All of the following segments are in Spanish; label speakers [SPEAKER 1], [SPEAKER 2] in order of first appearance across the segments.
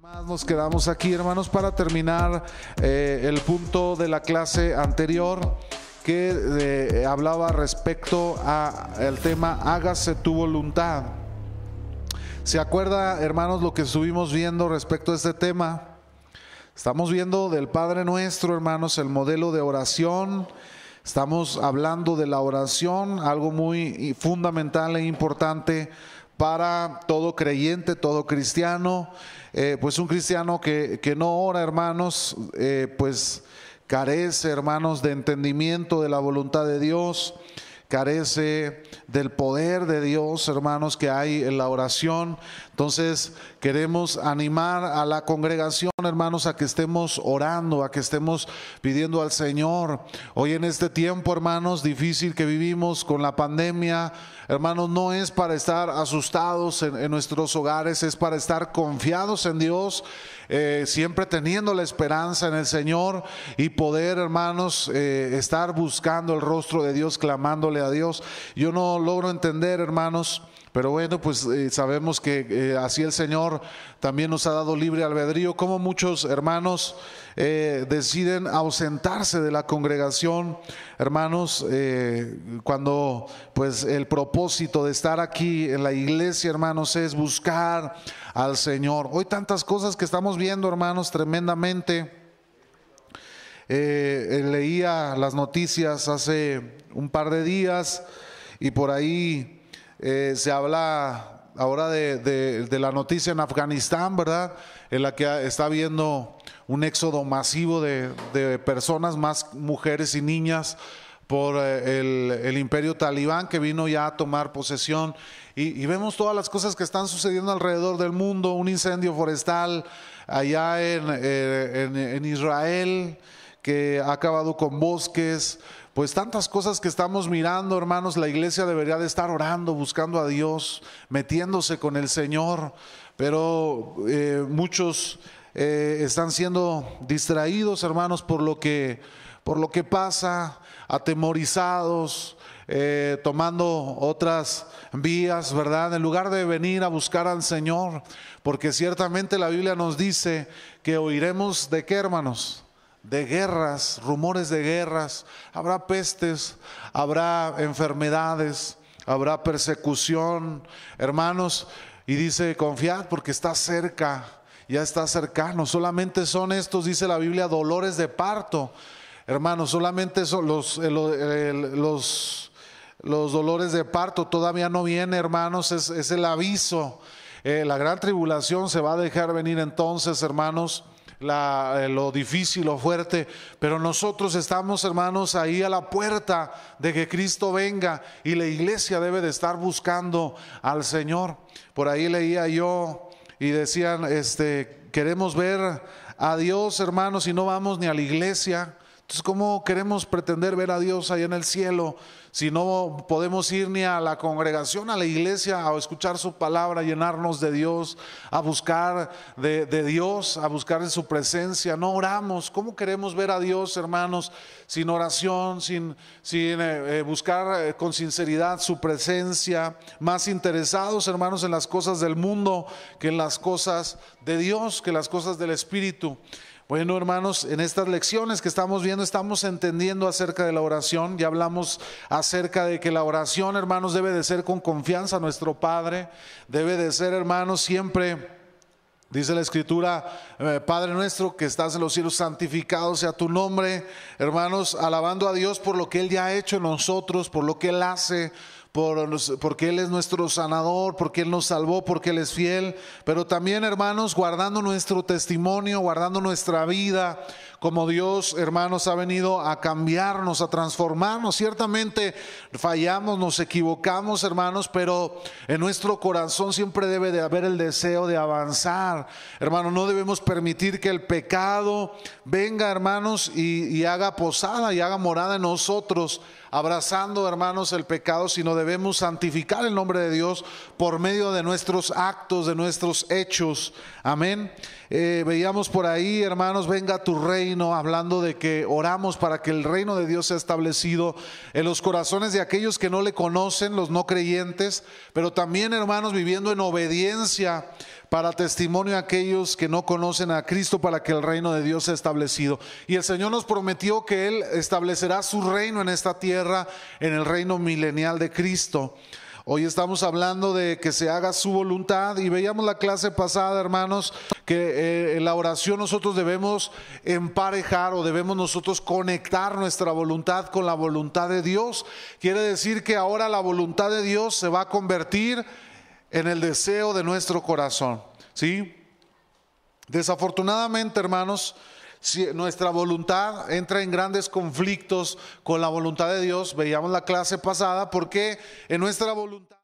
[SPEAKER 1] Nos quedamos aquí, hermanos, para terminar eh, el punto de la clase anterior que eh, hablaba respecto al tema hágase tu voluntad. ¿Se acuerda, hermanos, lo que estuvimos viendo respecto a este tema? Estamos viendo del Padre Nuestro, hermanos, el modelo de oración. Estamos hablando de la oración, algo muy fundamental e importante para todo creyente, todo cristiano. Eh, pues un cristiano que, que, no ora, hermanos, eh, pues carece, hermanos, de entendimiento de la voluntad de Dios, carece del poder de Dios, hermanos, que hay en la oración. Entonces, queremos animar a la congregación, hermanos, a que estemos orando, a que estemos pidiendo al Señor. Hoy en este tiempo, hermanos, difícil que vivimos con la pandemia, hermanos, no es para estar asustados en, nuestros hogares, es para estar confiados en Dios, eh, siempre teniendo la esperanza en el Señor y poder, hermanos, eh, estar buscando el rostro de Dios, clamándole a Dios. Yo no logro entender, hermanos, pero bueno, pues eh, sabemos que eh, así el Señor también nos ha dado libre albedrío, como muchos hermanos eh, deciden ausentarse de la congregación, hermanos, cuando pues el propósito de estar aquí en la iglesia, hermanos, es buscar al Señor. Hoy tantas cosas que estamos viendo, hermanos, tremendamente. leía las noticias hace un par de días y por ahí eh, se habla ahora de, la noticia en Afganistán, ¿verdad? En la que está habiendo un éxodo masivo de, personas, más mujeres y niñas, por eh, el, imperio talibán que vino ya a tomar posesión. Y, vemos todas las cosas que están sucediendo alrededor del mundo, un incendio forestal allá en, eh, en Israel que ha acabado con bosques, pues tantas cosas que estamos mirando, hermanos, la iglesia debería de estar orando, buscando a Dios, metiéndose con el Señor, pero eh, muchos eh, están siendo distraídos, hermanos, por lo que, por lo que pasa, atemorizados, eh, tomando otras vías, ¿verdad? En lugar de venir a buscar al Señor, porque ciertamente la Biblia nos dice que oiremos de qué, hermanos? De guerras, rumores de guerras, habrá pestes, habrá enfermedades, habrá persecución, hermanos, y dice, confiad porque está cerca, ya está cercano, solamente son estos, dice la Biblia, dolores de parto, hermanos, solamente son los, los, dolores de parto, todavía no viene, hermanos, es, el aviso, eh, la gran tribulación se va a dejar venir entonces, hermanos, eh, lo difícil, lo fuerte, pero nosotros estamos, hermanos, ahí a la puerta de que Cristo venga y la iglesia debe de estar buscando al Señor. Por ahí leía yo y decían, este, queremos ver a Dios, hermanos, y no vamos ni a la iglesia. Entonces, ¿cómo queremos pretender ver a Dios ahí en el cielo si no podemos ir ni a la congregación, a la iglesia, a escuchar su palabra, a llenarnos de Dios, a buscar de, Dios, a buscar de su presencia? No oramos. ¿Cómo queremos ver a Dios, hermanos, sin oración, sin, sin eh, eh, buscar eh, con sinceridad su presencia, más interesados, hermanos, en las cosas del mundo que en las cosas de Dios, que las cosas del Espíritu? Bueno, hermanos, en estas lecciones que estamos viendo estamos entendiendo acerca de la oración. Ya hablamos acerca de que la oración, hermanos, debe de ser con confianza a nuestro Padre. Debe de ser, hermanos, siempre... Dice la escritura, eh, Padre nuestro que estás en los cielos, santificado sea tu nombre. Hermanos, alabando a Dios por lo que Él ya ha hecho en nosotros, por lo que Él hace, porque Él es nuestro sanador, porque Él nos salvó, porque Él es fiel, pero también hermanos, guardando nuestro testimonio, guardando nuestra vida, como Dios, hermanos, ha venido a cambiarnos, a transformarnos. Ciertamente fallamos, nos equivocamos, hermanos, pero en nuestro corazón siempre debe de haber el deseo de avanzar. Hermanos, no debemos permitir que el pecado venga, hermanos, y, haga posada y haga morada en nosotros abrazando, hermanos, el pecado, sino debemos santificar el nombre de Dios por medio de nuestros actos, de nuestros hechos. Amén. Eh, veíamos por ahí, hermanos, venga tu hablando de que oramos para que el reino de Dios sea establecido en los corazones de aquellos que no le conocen, los no creyentes, pero también, hermanos, viviendo en obediencia para testimonio a aquellos que no conocen a Cristo para que el reino de Dios sea establecido. Y el Señor nos prometió que Él establecerá su reino en esta tierra, en el reino milenial de Cristo. Hoy estamos hablando de que se haga su voluntad y veíamos la clase pasada, hermanos, que eh, en la oración nosotros debemos emparejar o debemos nosotros conectar nuestra voluntad con la voluntad de Dios. Quiere decir que ahora la voluntad de Dios se va a convertir en el deseo de nuestro corazón, ¿sí? Desafortunadamente, hermanos, si nuestra voluntad entra en grandes conflictos con la voluntad de Dios, veíamos la clase pasada, porque en nuestra voluntad,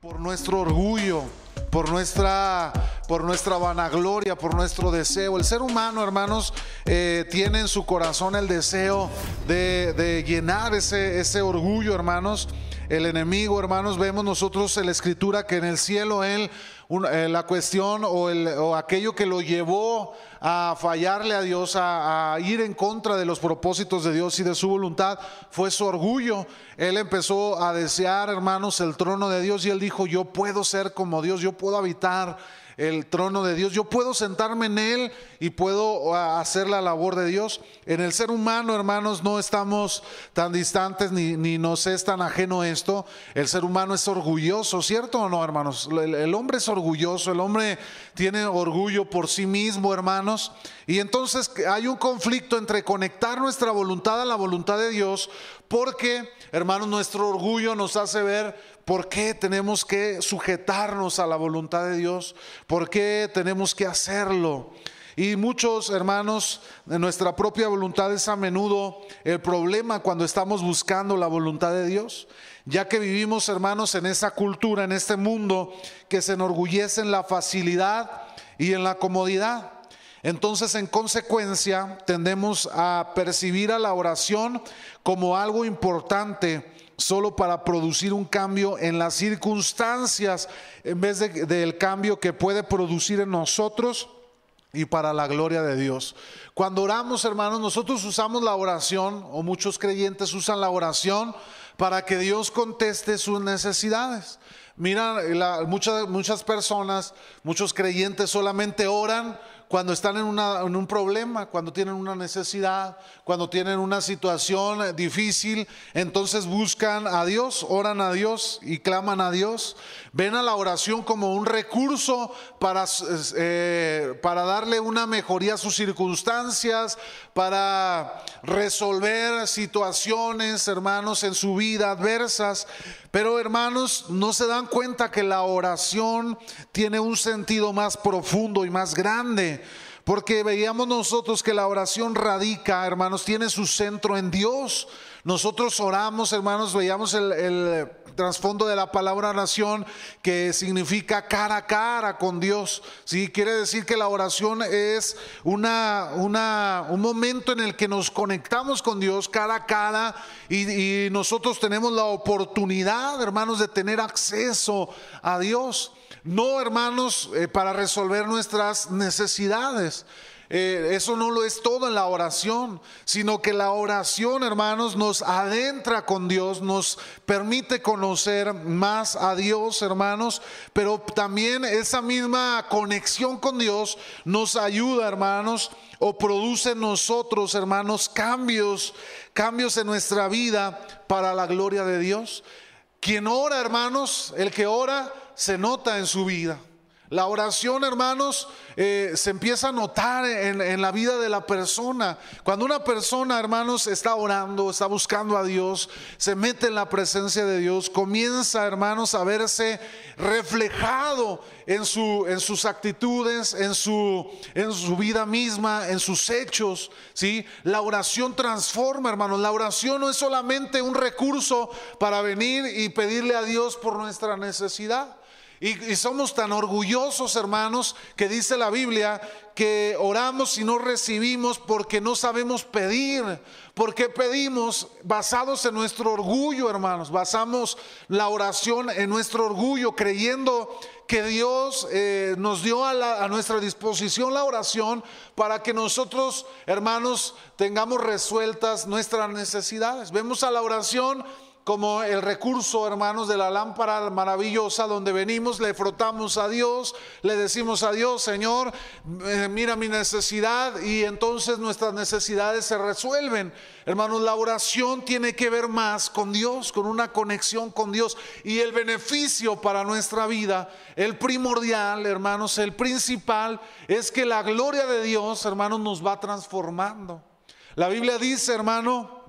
[SPEAKER 1] por nuestro orgullo, por nuestra, por nuestra vanagloria, por nuestro deseo. El ser humano, hermanos, eh, tiene en su corazón el deseo de, llenar ese, ese orgullo, hermanos. El enemigo, hermanos, vemos nosotros en la escritura que en el cielo Él eh, la cuestión o, aquello que lo llevó a fallarle a Dios, a, ir en contra de los propósitos de Dios y de su voluntad, fue su orgullo. Él empezó a desear, hermanos, el trono de Dios y él dijo, yo puedo ser como Dios, yo puedo habitar el trono de Dios. Yo puedo sentarme en él y puedo ah, hacer la labor de Dios. En el ser humano, hermanos, no estamos tan distantes ni, nos es tan ajeno esto. El ser humano es orgulloso, ¿cierto o no, hermanos? El, el hombre es orgulloso, el hombre tiene orgullo por sí mismo, hermanos. Y entonces hay un conflicto entre conectar nuestra voluntad a la voluntad de Dios, porque, hermanos, nuestro orgullo nos hace ver ¿Por qué tenemos que sujetarnos a la voluntad de Dios? ¿Por qué tenemos que hacerlo? Y muchos hermanos, de nuestra propia voluntad es a menudo el problema cuando estamos buscando la voluntad de Dios, ya que vivimos hermanos en esa cultura, en este mundo que se enorgullece en la facilidad y en la comodidad. Entonces, en consecuencia, tendemos a percibir a la oración como algo importante solo para producir un cambio en las circunstancias en vez del cambio que puede producir en nosotros y para la gloria de Dios. Cuando oramos, hermanos, nosotros usamos la oración, o muchos creyentes usan la oración para que Dios conteste sus necesidades. Mira, muchas, muchas personas, muchos creyentes solamente oran cuando están en, un problema, cuando tienen una necesidad, cuando tienen una situación difícil, entonces buscan a Dios, oran a Dios y claman a Dios. Ven a la oración como un recurso para, eh, para darle una mejoría a sus circunstancias, para resolver situaciones, hermanos, en su vida adversas. Pero hermanos, no se dan cuenta que la oración tiene un sentido más profundo y más grande. Porque veíamos nosotros que la oración radica, hermanos, tiene su centro en Dios. Nosotros oramos, hermanos, veíamos el trasfondo de la palabra oración que significa cara a cara con Dios. ¿sí? Quiere decir que la oración es una, una, un momento en el que nos conectamos con Dios cara a cara y, nosotros tenemos la oportunidad, hermanos, de tener acceso a Dios. No, hermanos, eh, para resolver nuestras necesidades. Eh, eso no lo es todo en la oración, sino que la oración, hermanos, nos adentra con Dios, nos permite conocer más a Dios, hermanos, pero también esa misma conexión con Dios nos ayuda, hermanos, o produce en nosotros, hermanos, cambios, cambios en nuestra vida para la gloria de Dios. Quien ora, hermanos, el que ora, se nota en su vida. La oración, hermanos, eh, se empieza a notar en, la vida de la persona. Cuando una persona, hermanos, está orando, está buscando a Dios, se mete en la presencia de Dios, comienza, hermanos, a verse reflejado en, su, en sus actitudes, en su, en su vida misma, en sus hechos. ¿sí? La oración transforma, hermanos. La oración no es solamente un recurso para venir y pedirle a Dios por nuestra necesidad. Y, somos tan orgullosos, hermanos, que dice la Biblia que oramos y no recibimos porque no sabemos pedir. Porque pedimos basados en nuestro orgullo, hermanos. Basamos la oración en nuestro orgullo, creyendo que Dios eh, nos dio a, a nuestra disposición la oración para que nosotros, hermanos, tengamos resueltas nuestras necesidades. Vemos a la oración como el recurso, hermanos, de la lámpara maravillosa donde venimos, le frotamos a Dios, le decimos a Dios, Señor, eh, mira mi necesidad y entonces nuestras necesidades se resuelven. Hermanos, la oración tiene que ver más con Dios, con una conexión con Dios y el beneficio para nuestra vida, el primordial, hermanos, el principal es que la gloria de Dios, hermanos, nos va transformando. La Biblia dice, hermano,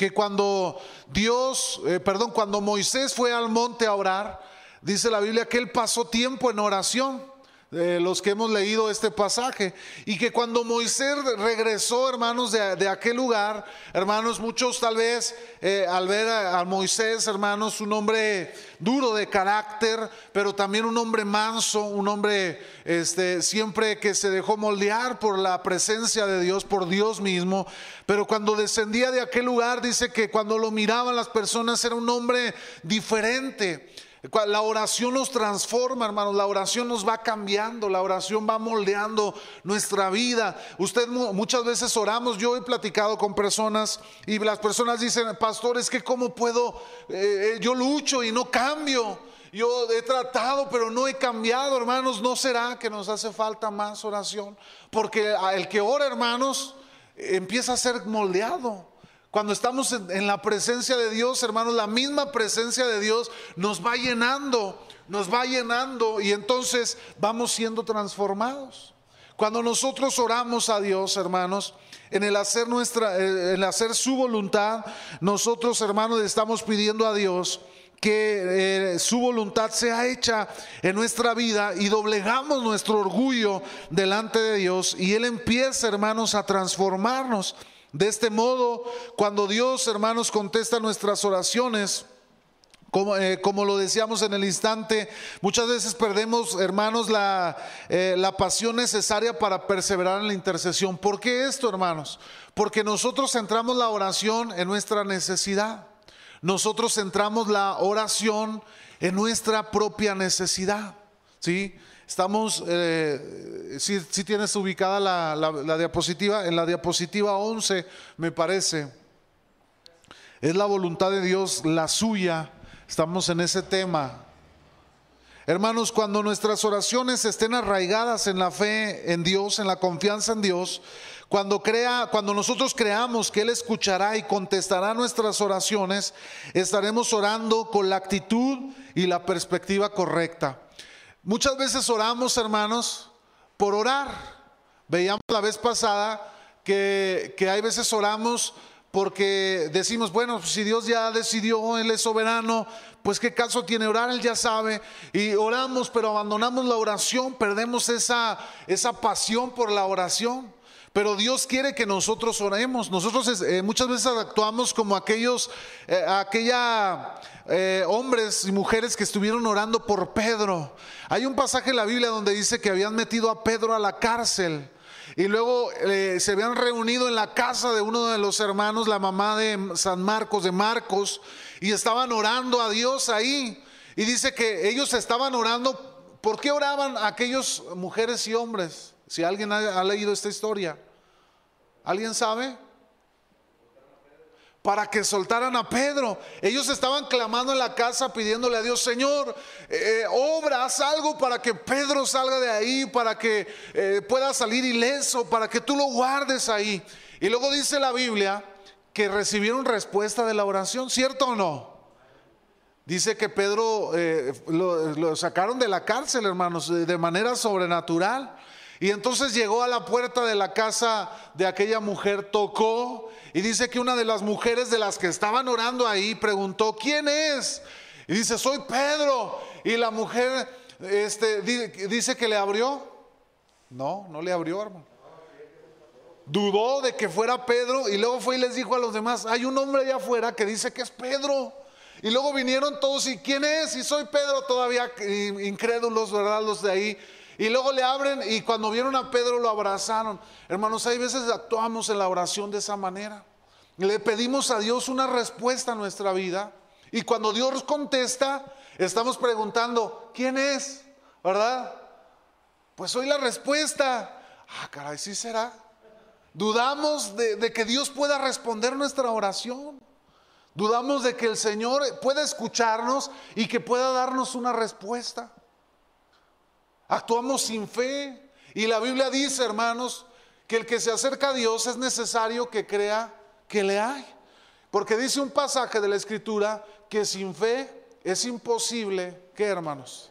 [SPEAKER 1] que cuando Dios, eh, perdón, cuando Moisés fue al monte a orar, dice la Biblia que él pasó tiempo en oración los que hemos leído este pasaje. Y que cuando Moisés regresó, hermanos, de, aquel lugar, hermanos, muchos tal vez eh, al ver a, Moisés, hermanos, un hombre duro de carácter, pero también un hombre manso, un hombre este, siempre que se dejó moldear por la presencia de Dios, por Dios mismo. Pero cuando descendía de aquel lugar, dice que cuando lo miraban las personas era un hombre diferente. La oración nos transforma, hermanos. La oración nos va cambiando. La oración va moldeando nuestra vida. Usted muchas veces oramos. Yo he platicado con personas y las personas dicen, pastor, es que cómo puedo, eh, eh, yo lucho y no cambio. Yo he tratado, pero no he cambiado, hermanos. ¿No será que nos hace falta más oración? Porque el que ora, hermanos, empieza a ser moldeado. Cuando estamos en, la presencia de Dios, hermanos, la misma presencia de Dios nos va llenando, nos va llenando y entonces vamos siendo transformados. Cuando nosotros oramos a Dios, hermanos, en el hacer nuestra, eh, en hacer su voluntad, nosotros, hermanos, estamos pidiendo a Dios que eh, su voluntad sea hecha en nuestra vida y doblegamos nuestro orgullo delante de Dios y Él empieza, hermanos, a transformarnos. De este modo, cuando Dios, hermanos, contesta nuestras oraciones, como, eh, como, lo decíamos en el instante, muchas veces perdemos, hermanos, la, eh, la, pasión necesaria para perseverar en la intercesión. ¿Por qué esto, hermanos? Porque nosotros centramos la oración en nuestra necesidad. Nosotros centramos la oración en nuestra propia necesidad. ¿Sí? Estamos, eh, si, tienes ubicada la, diapositiva, en la diapositiva 11 me parece, es la voluntad de Dios, la suya, estamos en ese tema. Hermanos, cuando nuestras oraciones estén arraigadas en la fe en Dios, en la confianza en Dios, cuando crea, cuando nosotros creamos que él escuchará y contestará nuestras oraciones, estaremos orando con la actitud y la perspectiva correcta. Muchas veces oramos, hermanos, por orar. Veíamos la vez pasada que, hay veces oramos porque decimos, bueno, si Dios ya decidió, Él es soberano, pues qué caso tiene orar, Él ya sabe. Y oramos, pero abandonamos la oración, perdemos esa, esa pasión por la oración. Pero Dios quiere que nosotros oremos. Nosotros eh, muchas veces actuamos como aquellos, eh, aquella eh, hombres y mujeres que estuvieron orando por Pedro. Hay un pasaje en la Biblia donde dice que habían metido a Pedro a la cárcel. Y luego se habían reunido en la casa de uno de los hermanos, la mamá de San Marcos, de Marcos, y estaban orando a Dios ahí. Y dice que ellos estaban orando. ¿Por qué oraban aquellos mujeres y hombres? Si alguien ha, leído esta historia, ¿alguien sabe? Para que soltaran a Pedro. Ellos estaban clamando en la casa pidiéndole a Dios, Señor, eh, obra, haz algo para que Pedro salga de ahí, para que eh, pueda salir ileso, para que tú lo guardes ahí. Y luego dice la Biblia que recibieron respuesta de la oración, ¿cierto o no? Dice que Pedro eh, lo, sacaron de la cárcel, hermanos, de manera sobrenatural. Y entonces llegó a la puerta de la casa de aquella mujer, tocó y dice que una de las mujeres de las que estaban orando ahí preguntó, ¿quién es? Y dice, soy Pedro. Y la mujer este, dice que le abrió. No, no le abrió, hermano. Dudó de que fuera Pedro y luego fue y les dijo a los demás, hay un hombre allá afuera que dice que es Pedro. Y luego vinieron todos y ¿quién es? Y soy Pedro todavía incrédulos, ¿verdad? Los de ahí. Y luego le abren y cuando vieron a Pedro lo abrazaron. Hermanos, hay veces actuamos en la oración de esa manera. Le pedimos a Dios una respuesta a nuestra vida. Y cuando Dios contesta, estamos preguntando, ¿quién es? ¿Verdad? Pues hoy la respuesta. Ah, caray, sí será. Dudamos de, de que Dios pueda responder nuestra oración. Dudamos de que el Señor pueda escucharnos y que pueda darnos una respuesta. Actuamos sin fe. Y la Biblia dice, hermanos, que el que se acerca a Dios es necesario que crea que le hay. Porque dice un pasaje de la Escritura que sin fe es imposible, ¿qué hermanos?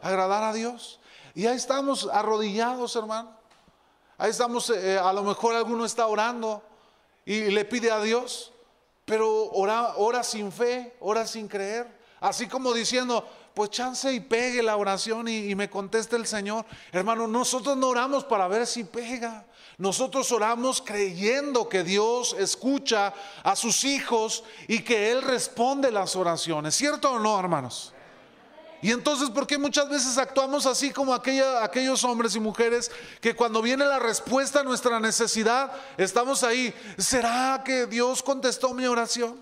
[SPEAKER 1] Agradar a Dios. Y ahí estamos arrodillados, hermano. Ahí estamos, eh, a lo mejor alguno está orando y le pide a Dios, pero ora, ora sin fe, ora sin creer. Así como diciendo, pues chance y pegue la oración y, me conteste el Señor. Hermano, nosotros no oramos para ver si pega. Nosotros oramos creyendo que Dios escucha a sus hijos y que Él responde las oraciones. ¿Cierto o no, hermanos? Y entonces, ¿por qué muchas veces actuamos así como aquellos hombres y mujeres que cuando viene la respuesta a nuestra necesidad, estamos ahí? ¿Será que Dios contestó mi oración?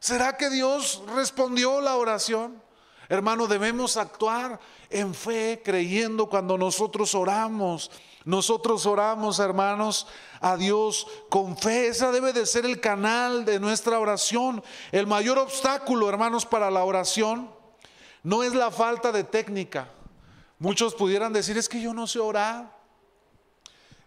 [SPEAKER 1] ¿Será que Dios respondió la oración? Hermano, debemos actuar en fe, creyendo cuando nosotros oramos. Nosotros oramos, hermanos, a Dios con fe. Esa debe de ser el canal de nuestra oración. El mayor obstáculo, hermanos, para la oración no es la falta de técnica. Muchos pudieran decir, es que yo no sé orar.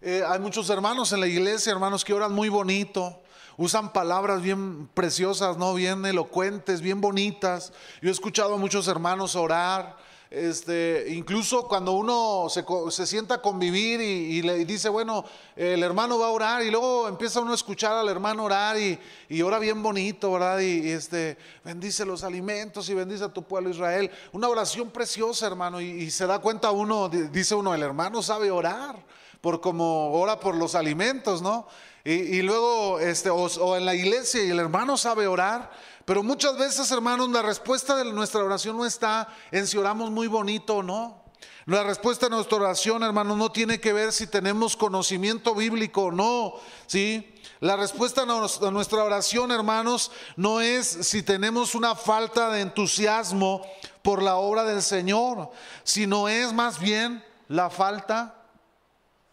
[SPEAKER 1] Eh, hay muchos hermanos en la iglesia, hermanos, que oran muy bonito usan palabras bien preciosas, ¿no? Bien elocuentes, bien bonitas. Yo he escuchado a muchos hermanos orar. Este, incluso cuando uno se, sienta a convivir y, le dice, bueno, el hermano va a orar y luego empieza uno a escuchar al hermano orar y, ora bien bonito, ¿verdad? Y, este, bendice los alimentos y bendice a tu pueblo Israel. Una oración preciosa, hermano, y, se da cuenta uno, dice uno, el hermano sabe orar por como ora por los alimentos, ¿no? Y, luego, este, o, en la iglesia y el hermano sabe orar, pero muchas veces, hermanos, la respuesta de nuestra oración no está en si oramos muy bonito o no. La respuesta de nuestra oración, hermanos, no tiene que ver si tenemos conocimiento bíblico o no, ¿sí? La respuesta a nuestra oración, hermanos, no es si tenemos una falta de entusiasmo por la obra del Señor, sino es más bien la falta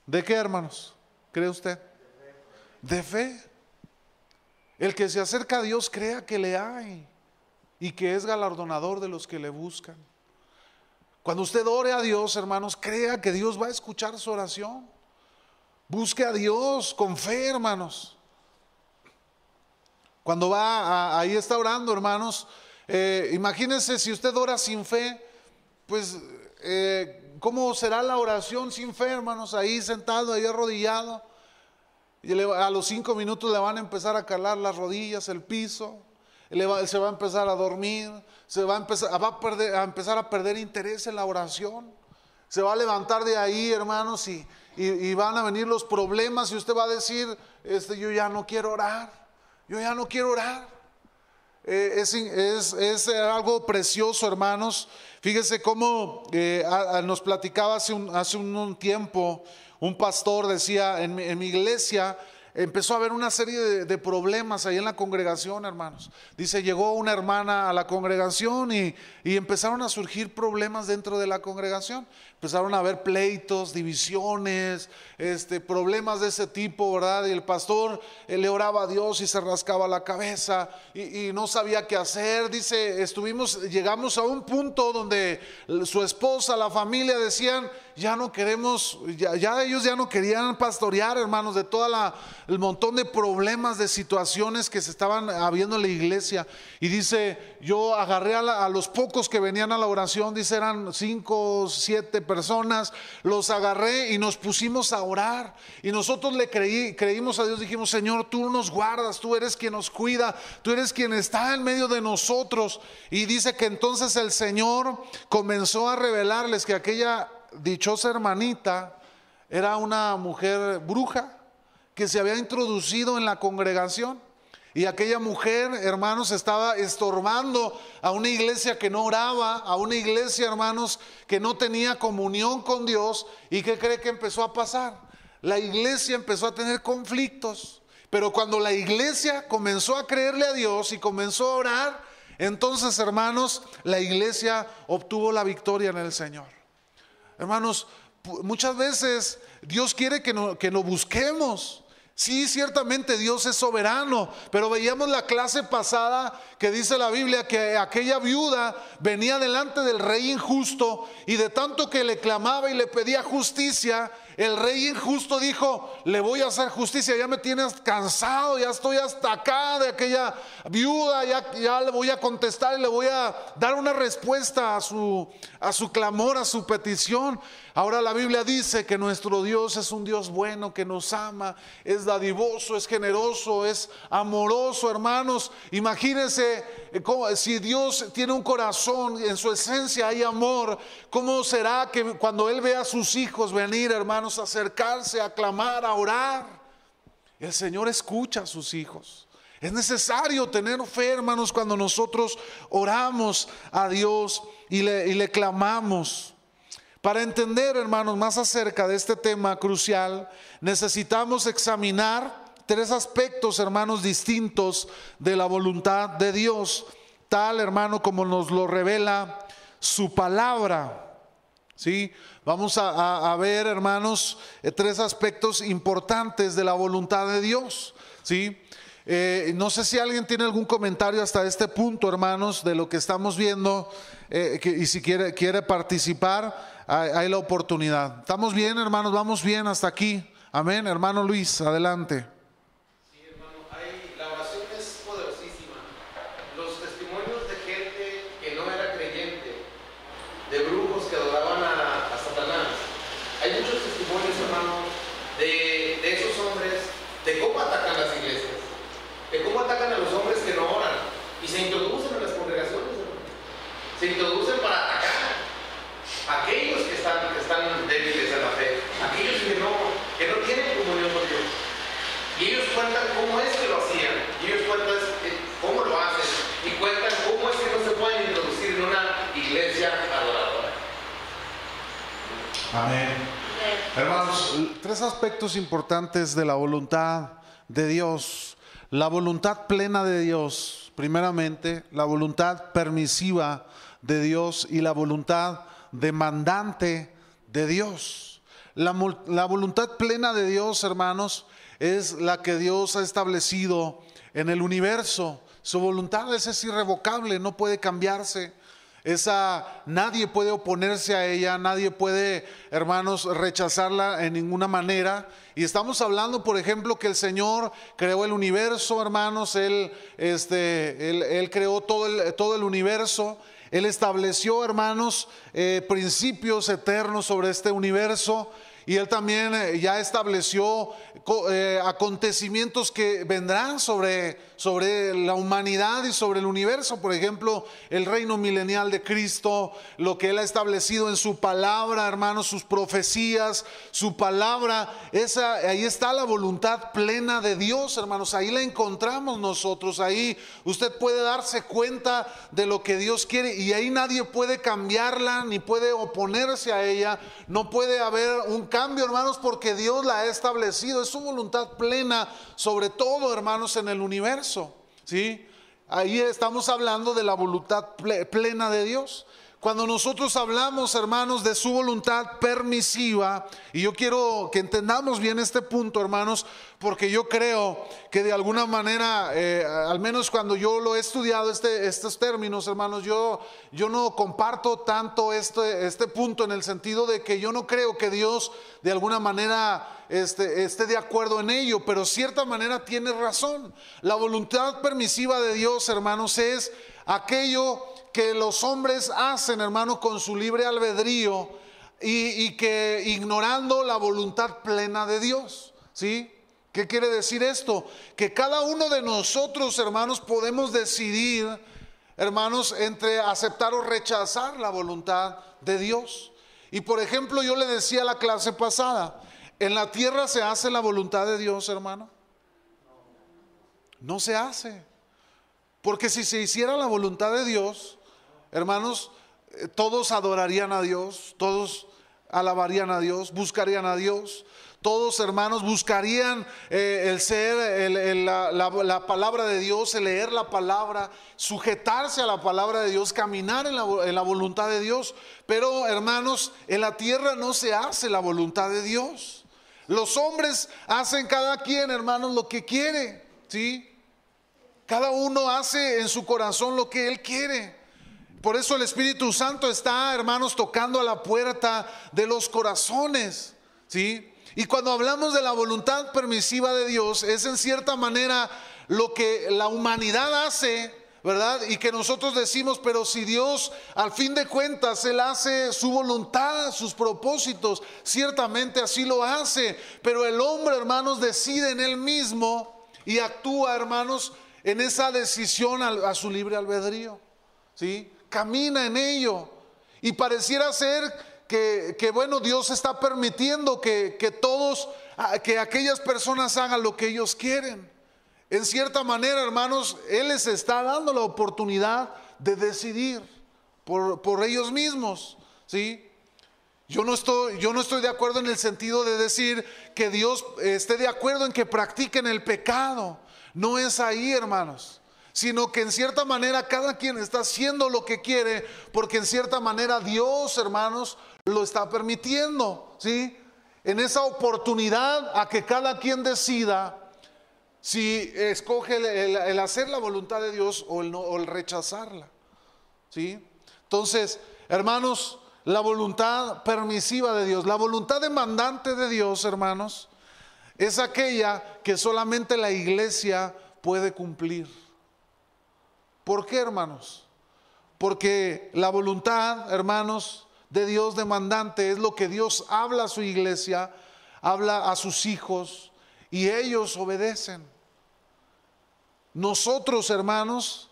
[SPEAKER 1] de qué, hermanos? ¿Cree usted? De fe. El que se acerca a Dios crea que le hay y que es galardonador de los que le buscan. Cuando usted ore a Dios, hermanos, crea que Dios va a escuchar su oración. Busque a Dios con fe, hermanos. Cuando va, ahí está orando, hermanos. Eh, imagínense si usted ora sin fe, pues, eh, ¿cómo será la oración sin fe, hermanos? Ahí sentado, ahí arrodillado. Y a los cinco minutos le van a empezar a calar las rodillas, el piso. se va a empezar a dormir. Se va a empezar, a, perder, a empezar a perder interés en la oración. Se va a levantar de ahí, hermanos, y, van a venir los problemas. Y usted va a decir: este, Yo ya no quiero orar. Yo ya no quiero orar. Eh, es, es, algo precioso, hermanos. Fíjese cómo eh, nos platicaba hace un tiempo un pastor decía, en mi, iglesia empezó a haber una serie de, problemas ahí en la congregación, hermanos. Dice, llegó una hermana a la congregación y, empezaron a surgir problemas dentro de la congregación. Empezaron a haber pleitos, divisiones, este, problemas de ese tipo, ¿verdad? Y el pastor le oraba a Dios y se rascaba la cabeza y, no sabía qué hacer. Dice, estuvimos, llegamos a un punto donde su esposa, la familia decían, ya no queremos, ya, ellos ya no querían pastorear, hermanos, de todo el montón de problemas, de situaciones que se estaban habiendo en la iglesia. Y dice, yo agarré a, a los pocos que venían a la oración, dice, eran cinco, siete personas, los agarré y nos pusimos a orar. Y nosotros le creí, creímos a Dios, dijimos, Señor, tú nos guardas, tú eres quien nos cuida, tú eres quien está en medio de nosotros. Y dice que entonces el Señor comenzó a revelarles que aquella dichosa hermanita era una mujer bruja que se había introducido en la congregación. Y aquella mujer, hermanos, estaba estorbando a una iglesia que no oraba, a una iglesia, hermanos, que no tenía comunión con Dios. ¿Y qué cree que empezó a pasar? La iglesia empezó a tener conflictos. Pero cuando la iglesia comenzó a creerle a Dios y comenzó a orar, entonces, hermanos, la iglesia obtuvo la victoria en el Señor. Hermanos, muchas veces Dios quiere que, no, que lo busquemos. Sí, ciertamente Dios es soberano, pero veíamos la clase pasada que dice la Biblia que aquella viuda venía delante del rey injusto y de tanto que le clamaba y le pedía justicia, el rey injusto dijo, le voy a hacer justicia, ya me tienes cansado, ya estoy hasta acá de aquella viuda, ya, le voy a contestar y le voy a dar una respuesta a su, a su clamor, a su petición. Ahora la Biblia dice que nuestro Dios es un Dios bueno, que nos ama, es dadivoso, es generoso, es amoroso, hermanos. Imagínense eh, si Dios tiene un corazón, en su esencia hay amor, ¿cómo será que cuando Él ve a sus hijos venir, hermanos, a acercarse, a clamar, a orar? El Señor escucha a sus hijos. Es necesario tener fe, hermanos, cuando nosotros oramos a Dios y le, y le clamamos. Para entender, hermanos, más acerca de este tema crucial, necesitamos examinar tres aspectos, hermanos, distintos de la voluntad de Dios, tal, hermano, como nos lo revela su palabra. ¿Sí? Vamos a, ver, hermanos, eh, tres aspectos importantes de la voluntad de Dios. ¿Sí? Eh, no sé si alguien tiene algún comentario hasta este punto, hermanos, de lo que estamos viendo eh, y si quiere, quiere participar, hay, hay la oportunidad. ¿Estamos bien, hermanos? ¿Vamos bien hasta aquí? Amén, hermano Luis, adelante. Importantes de la voluntad de Dios. La voluntad plena de Dios, primeramente, la voluntad permisiva de Dios y la voluntad demandante de Dios. La, voluntad plena de Dios, hermanos, es la que Dios ha establecido en el universo. Su voluntad es irrevocable, no puede cambiarse. Esa nadie puede oponerse a ella, nadie puede, hermanos, rechazarla en ninguna manera. Y estamos hablando, por ejemplo, que el Señor creó el universo, hermanos, Él, este, él, creó todo el, todo el universo. Él estableció, hermanos, eh, principios eternos sobre este universo. Y Él también eh, ya estableció eh, acontecimientos que vendrán sobre, sobre la humanidad y sobre el universo. Por ejemplo, el reino milenial de Cristo, lo que Él ha establecido en su palabra, hermanos, sus profecías, su palabra. Esa, ahí está la voluntad plena de Dios, hermanos. Ahí la encontramos nosotros. Ahí usted puede darse cuenta de lo que Dios quiere y ahí nadie puede cambiarla ni puede oponerse a ella. No puede haber un cambio, hermanos, porque Dios la ha establecido. Es su voluntad plena sobre todo, hermanos, en el universo. ¿Sí? Ahí estamos hablando de la voluntad plena de Dios. Cuando nosotros hablamos, hermanos, de su voluntad permisiva, y yo quiero que entendamos bien este punto, hermanos, porque yo creo que de alguna manera, eh, al menos cuando yo lo he estudiado, este, estos términos, hermanos, yo, yo no comparto tanto este, este punto en el sentido de que yo no creo que Dios de alguna manera este, esté de acuerdo en ello, pero cierta manera tiene razón. La voluntad permisiva de Dios, hermanos, es aquello que los hombres hacen, hermano, con su libre albedrío y, que ignorando la voluntad plena de Dios. ¿Sí? ¿Qué quiere decir esto? Que cada uno de nosotros, hermanos, podemos decidir, hermanos, entre aceptar o rechazar la voluntad de Dios. Y por ejemplo, yo le decía a la clase pasada, ¿en la tierra se hace la voluntad de Dios, hermano? No se hace. Porque si se hiciera la voluntad de Dios, hermanos, eh, todos adorarían a Dios, todos alabarían a Dios, buscarían a Dios. Todos hermanos buscarían eh, el ser, la, palabra de Dios, el leer la palabra, sujetarse a la palabra de Dios, caminar en la, en la voluntad de Dios. Pero hermanos, en la tierra no se hace la voluntad de Dios. Los hombres hacen cada quien, hermanos, lo que quiere, ¿sí? Cada uno hace en su corazón lo que él quiere. Por eso el Espíritu Santo está, hermanos, tocando a la puerta de los corazones, ¿sí? Y cuando hablamos de la voluntad permisiva de Dios, es en cierta manera lo que la humanidad hace, ¿verdad? Y que nosotros decimos, pero si Dios al fin de cuentas, Él hace su voluntad, sus propósitos, ciertamente así lo hace, pero el hombre, hermanos, decide en Él mismo y actúa, hermanos, en esa decisión a, su libre albedrío, ¿sí? Camina en ello. Y pareciera ser que, bueno, Dios está permitiendo que, que todos, que aquellas personas hagan lo que ellos quieren. En cierta manera, hermanos, Él les está dando la oportunidad de decidir por, por ellos mismos, ¿sí? Yo no, estoy, yo no estoy de acuerdo en el sentido de decir que Dios esté de acuerdo en que practiquen el pecado. No es ahí, hermanos sino que en cierta manera cada quien está haciendo lo que quiere, porque en cierta manera Dios, hermanos, lo está permitiendo, ¿sí? En esa oportunidad a que cada quien decida si escoge el, hacer la voluntad de Dios o el, no, o el rechazarla, ¿sí? Entonces, hermanos, la voluntad permisiva de Dios, la voluntad demandante de Dios, hermanos, es aquella que solamente la iglesia puede cumplir. ¿Por qué, hermanos? Porque la voluntad, hermanos, de Dios demandante, es lo que Dios habla a su iglesia, habla a sus hijos y ellos obedecen. Nosotros, hermanos,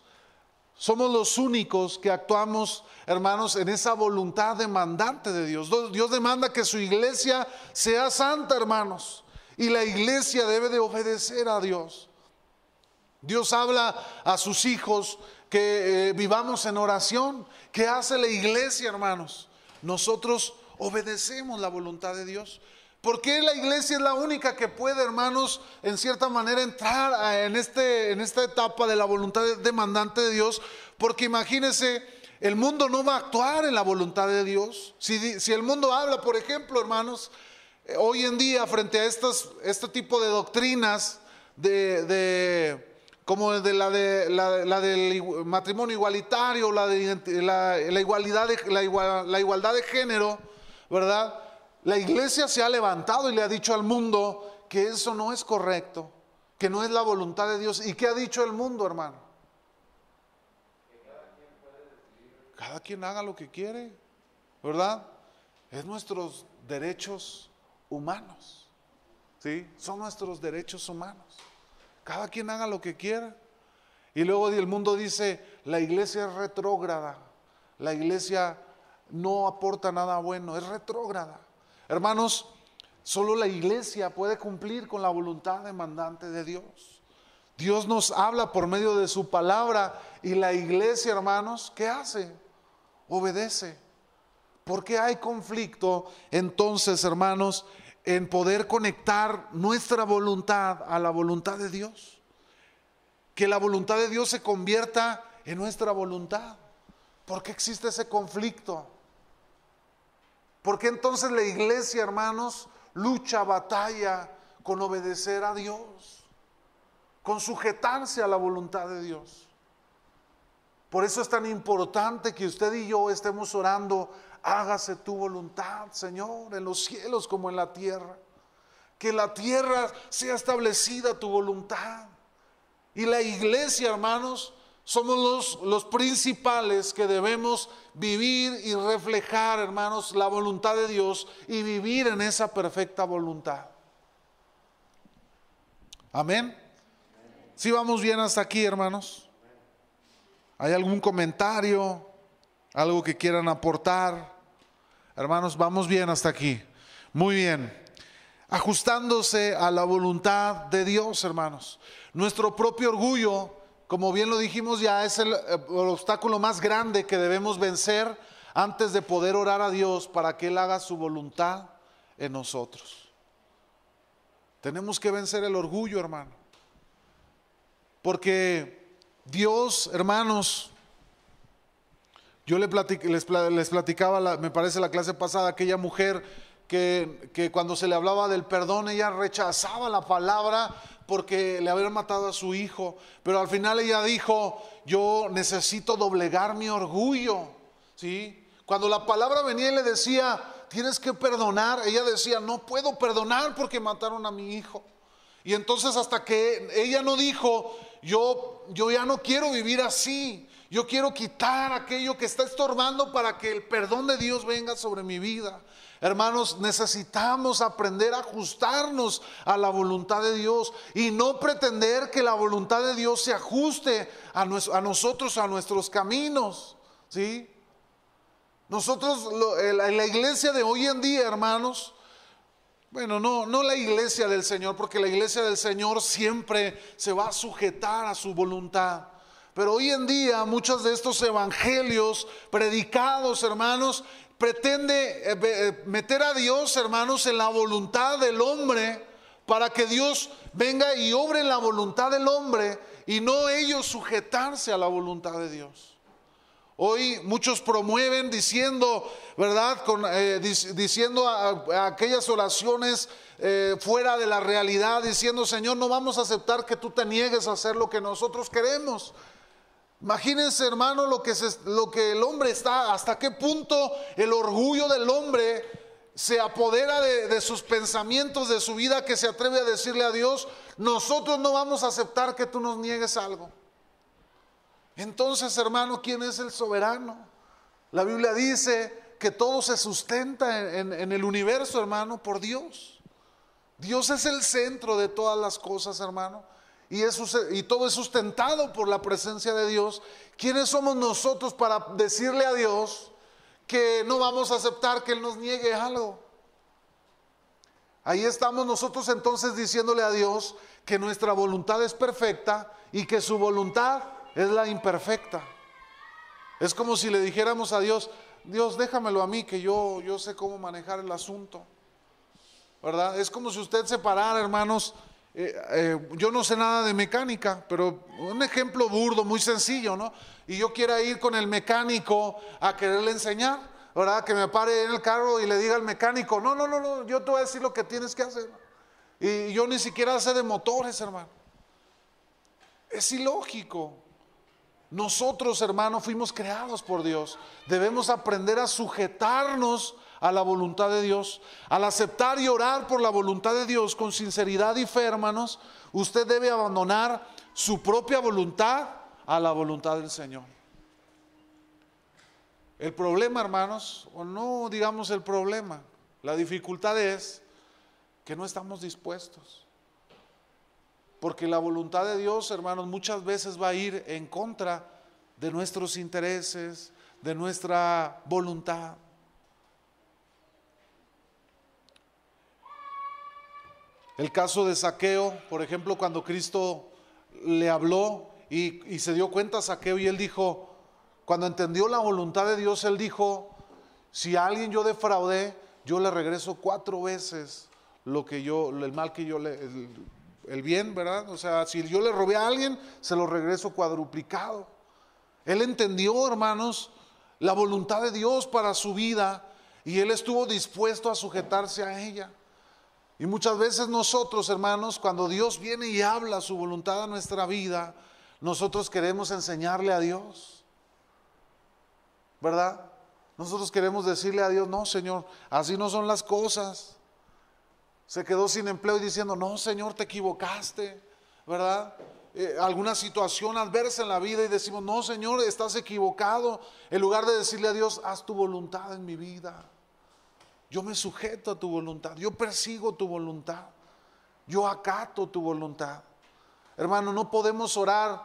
[SPEAKER 1] somos los únicos que actuamos, hermanos, en esa voluntad demandante de Dios. Dios demanda que su iglesia sea santa, hermanos, y la iglesia debe de obedecer a Dios. Dios habla a sus hijos que eh, vivamos en oración. ¿Qué hace la iglesia, hermanos? nosotros obedecemos la voluntad de Dios. Porque la iglesia es la única que puede, hermanos, en cierta manera entrar en, este, en esta etapa de la voluntad demandante de Dios? Porque imagínense, el mundo no va a actuar en la voluntad de Dios. Si, si el mundo habla, por ejemplo, hermanos, eh, hoy en día frente a estas, este tipo de doctrinas de como de la, de, la, del matrimonio igualitario, la, de, la, igualdad de, la, igualdad de género, ¿verdad? La iglesia se ha levantado y le ha dicho al mundo que eso no es correcto, que no es la voluntad de Dios. ¿Y qué ha dicho el mundo, hermano? Cada quien haga lo que quiere, ¿verdad? Es nuestros derechos humanos, ¿sí? Son nuestros derechos humanos. Cada quien haga lo que quiera. Y luego el mundo dice, la iglesia es retrógrada, la iglesia no aporta nada bueno, es retrógrada. Hermanos, solo la iglesia puede cumplir con la voluntad demandante de Dios. Dios nos habla por medio de su palabra y la iglesia, hermanos, ¿qué hace? Obedece. ¿Por qué hay conflicto entonces, hermanos, en poder conectar nuestra voluntad a la voluntad de Dios. Que la voluntad de Dios se convierta en nuestra voluntad. ¿Por qué existe ese conflicto? ¿Por qué entonces la iglesia, hermanos, lucha, batalla con obedecer a Dios? Con sujetarse a la voluntad de Dios. Por eso es tan importante que usted y yo estemos orando hágase tu voluntad, Señor, en los cielos como en la tierra. Que la tierra sea establecida tu voluntad. Y la iglesia, hermanos, somos los, los principales que debemos vivir y reflejar, hermanos, la voluntad de Dios y vivir en esa perfecta voluntad. Amén. Si vamos bien hasta aquí, hermanos. ¿Hay algún comentario? ¿Algo que quieran aportar? Hermanos, vamos bien hasta aquí. Muy bien. Ajustándose a la voluntad de Dios, hermanos. Nuestro propio orgullo, como bien lo dijimos ya, es el, el, obstáculo más grande que debemos vencer antes de poder orar a Dios para que Él haga su voluntad en nosotros. Tenemos que vencer el orgullo, hermano. Porque Dios, hermanos, yo les, platicaba, me parece la clase pasada, aquella mujer que, cuando se le hablaba del perdón, ella rechazaba la palabra porque le habían matado a su hijo. Pero al final ella dijo, yo necesito doblegar mi orgullo. ¿Sí? Cuando la palabra venía y le decía, tienes que perdonar, ella decía, no puedo perdonar porque mataron a mi hijo. Y entonces hasta que ella no dijo, yo ya no quiero vivir así, yo quiero quitar aquello que está estorbando para que el perdón de Dios venga sobre mi vida. Hermanos, necesitamos aprender a ajustarnos a la voluntad de Dios y no pretender que la voluntad de Dios se ajuste a, a nosotros, a nuestros caminos. ¿Sí? Nosotros, la iglesia de hoy en día, hermanos, bueno, no, no la iglesia del Señor, porque la iglesia del Señor siempre se va a sujetar a su voluntad. Pero hoy en día muchos de estos evangelios predicados, hermanos, pretende eh, eh, meter a Dios, hermanos, en la voluntad del hombre para que Dios venga y obre en la voluntad del hombre y no ellos sujetarse a la voluntad de Dios. Hoy muchos promueven diciendo, ¿verdad? Eh, diciendo aquellas oraciones fuera de la realidad, diciendo, Señor, no vamos a aceptar que tú te niegues a hacer lo que nosotros queremos. Imagínense, hermano, lo que, lo que el hombre está, hasta qué punto el orgullo del hombre se apodera de, de sus pensamientos, de su vida, que se atreve a decirle a Dios, nosotros no vamos a aceptar que tú nos niegues algo. Entonces, hermano, ¿quién es el soberano? La Biblia dice que todo se sustenta en, el universo, hermano, por Dios. Dios es el centro de todas las cosas, hermano. Y, y todo es sustentado por la presencia de Dios. ¿Quiénes somos nosotros para decirle a Dios que no vamos a aceptar que Él nos niegue algo? Ahí estamos nosotros entonces diciéndole a Dios que nuestra voluntad es perfecta y que su voluntad es la imperfecta. Es como si le dijéramos a Dios, Dios, déjamelo a mí, que yo, yo sé cómo manejar el asunto. ¿Verdad? Es como si usted se parara, hermanos. Eh, eh, yo no sé nada de mecánica, pero un ejemplo burdo, muy sencillo, ¿no? Y yo quiera ir con el mecánico a quererle enseñar, ¿verdad? Que me pare en el carro y le diga al mecánico, no, no, no, no, yo te voy a decir lo que tienes que hacer. Y yo ni siquiera sé de motores, hermano. Es ilógico. Nosotros, hermanos, fuimos creados por Dios. Debemos aprender a sujetarnos a la voluntad de Dios. Al aceptar y orar por la voluntad de Dios con sinceridad y fe, hermanos, usted debe abandonar su propia voluntad a la voluntad del Señor. El problema, hermanos, o no digamos el problema, la dificultad es que no estamos dispuestos. Porque la voluntad de Dios, hermanos, muchas veces va a ir en contra de nuestros intereses, de nuestra voluntad. El caso de Saqueo, por ejemplo, cuando Cristo le habló y, se dio cuenta Saqueo y él dijo, cuando entendió la voluntad de Dios, él dijo, si a alguien yo defraudé, yo le regreso cuatro veces lo que yo, el mal que yo le, el bien, ¿verdad? O sea, si yo le robé a alguien, se lo regreso cuadruplicado. Él entendió, hermanos, la voluntad de Dios para su vida y él estuvo dispuesto a sujetarse a ella. Y muchas veces nosotros, hermanos, cuando Dios viene y habla su voluntad a nuestra vida, nosotros queremos enseñarle a Dios. ¿Verdad? Nosotros queremos decirle a Dios, no, Señor, así no son las cosas se quedó sin empleo y diciendo, no, Señor, te equivocaste, ¿verdad? Eh, alguna situación adversa en la vida y decimos, no, Señor, estás equivocado. En lugar de decirle a Dios, haz tu voluntad en mi vida. Yo me sujeto a tu voluntad, yo persigo tu voluntad, yo acato tu voluntad. Hermano, no podemos orar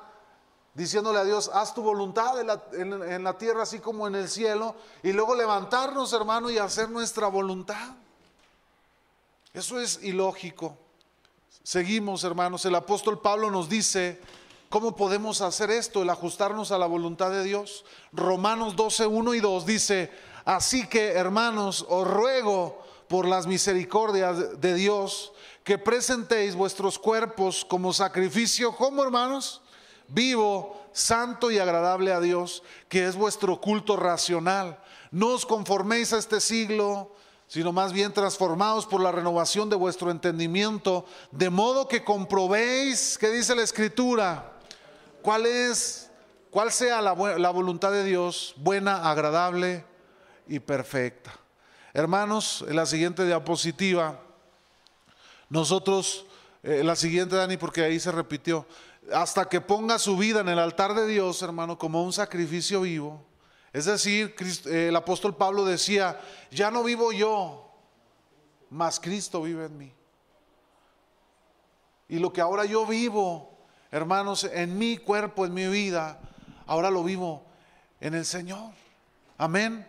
[SPEAKER 1] diciéndole a Dios, haz tu voluntad en la tierra así como en el cielo, y luego levantarnos, hermano, y hacer nuestra voluntad. Eso es ilógico. Seguimos, hermanos. El apóstol Pablo nos dice cómo podemos hacer esto, el ajustarnos a la voluntad de Dios. Romanos 12, 1 y 2 dice, así que, hermanos, os ruego por las misericordias de Dios que presentéis vuestros cuerpos como sacrificio, como hermanos, vivo, santo y agradable a Dios, que es vuestro culto racional. No os conforméis a este siglo, sino más bien transformados por la renovación de vuestro entendimiento, de modo que comprobéis, ¿qué dice la escritura? ¿Cuál es, cuál sea la, la voluntad de Dios, buena, agradable y perfecta? Hermanos, en la siguiente diapositiva, nosotros, eh, la siguiente, Dani, porque ahí se repitió, hasta que ponga su vida en el altar de Dios, hermano, como un sacrificio vivo, es decir, eh, el apóstol Pablo decía, ya no vivo yo, mas Cristo vive en mí. Y lo que ahora yo vivo, hermanos, en mi cuerpo, en mi vida, ahora lo vivo en el Señor. Amén.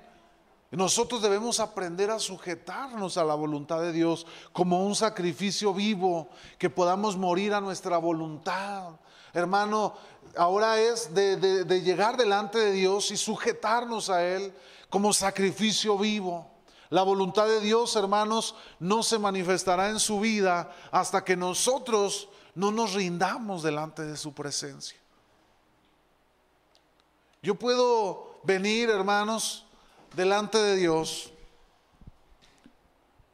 [SPEAKER 1] Nosotros debemos aprender a sujetarnos a la voluntad de Dios como un sacrificio vivo, que podamos morir a nuestra voluntad. Hermano, ahora es de, llegar delante de Dios y sujetarnos a Él como sacrificio vivo. La voluntad de Dios, hermanos, no se manifestará en su vida hasta que nosotros no nos rindamos delante de su presencia. Yo puedo venir, hermanos, delante de Dios,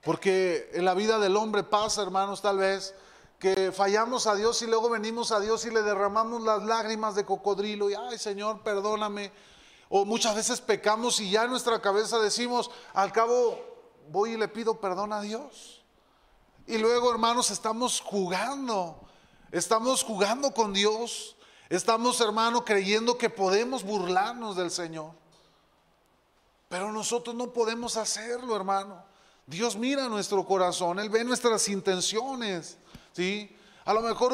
[SPEAKER 1] porque en la vida del hombre pasa, hermanos, tal vez que fallamos a Dios y luego venimos a Dios y le derramamos las lágrimas de cocodrilo y, ay Señor, perdóname. O muchas veces pecamos y ya en nuestra cabeza decimos, al cabo voy y le pido perdón a Dios. Y luego, hermanos, estamos jugando, estamos jugando con Dios, estamos, hermano, creyendo que podemos burlarnos del Señor. Pero nosotros no podemos hacerlo, hermano. Dios mira nuestro corazón, Él ve nuestras intenciones. ¿sí? A lo mejor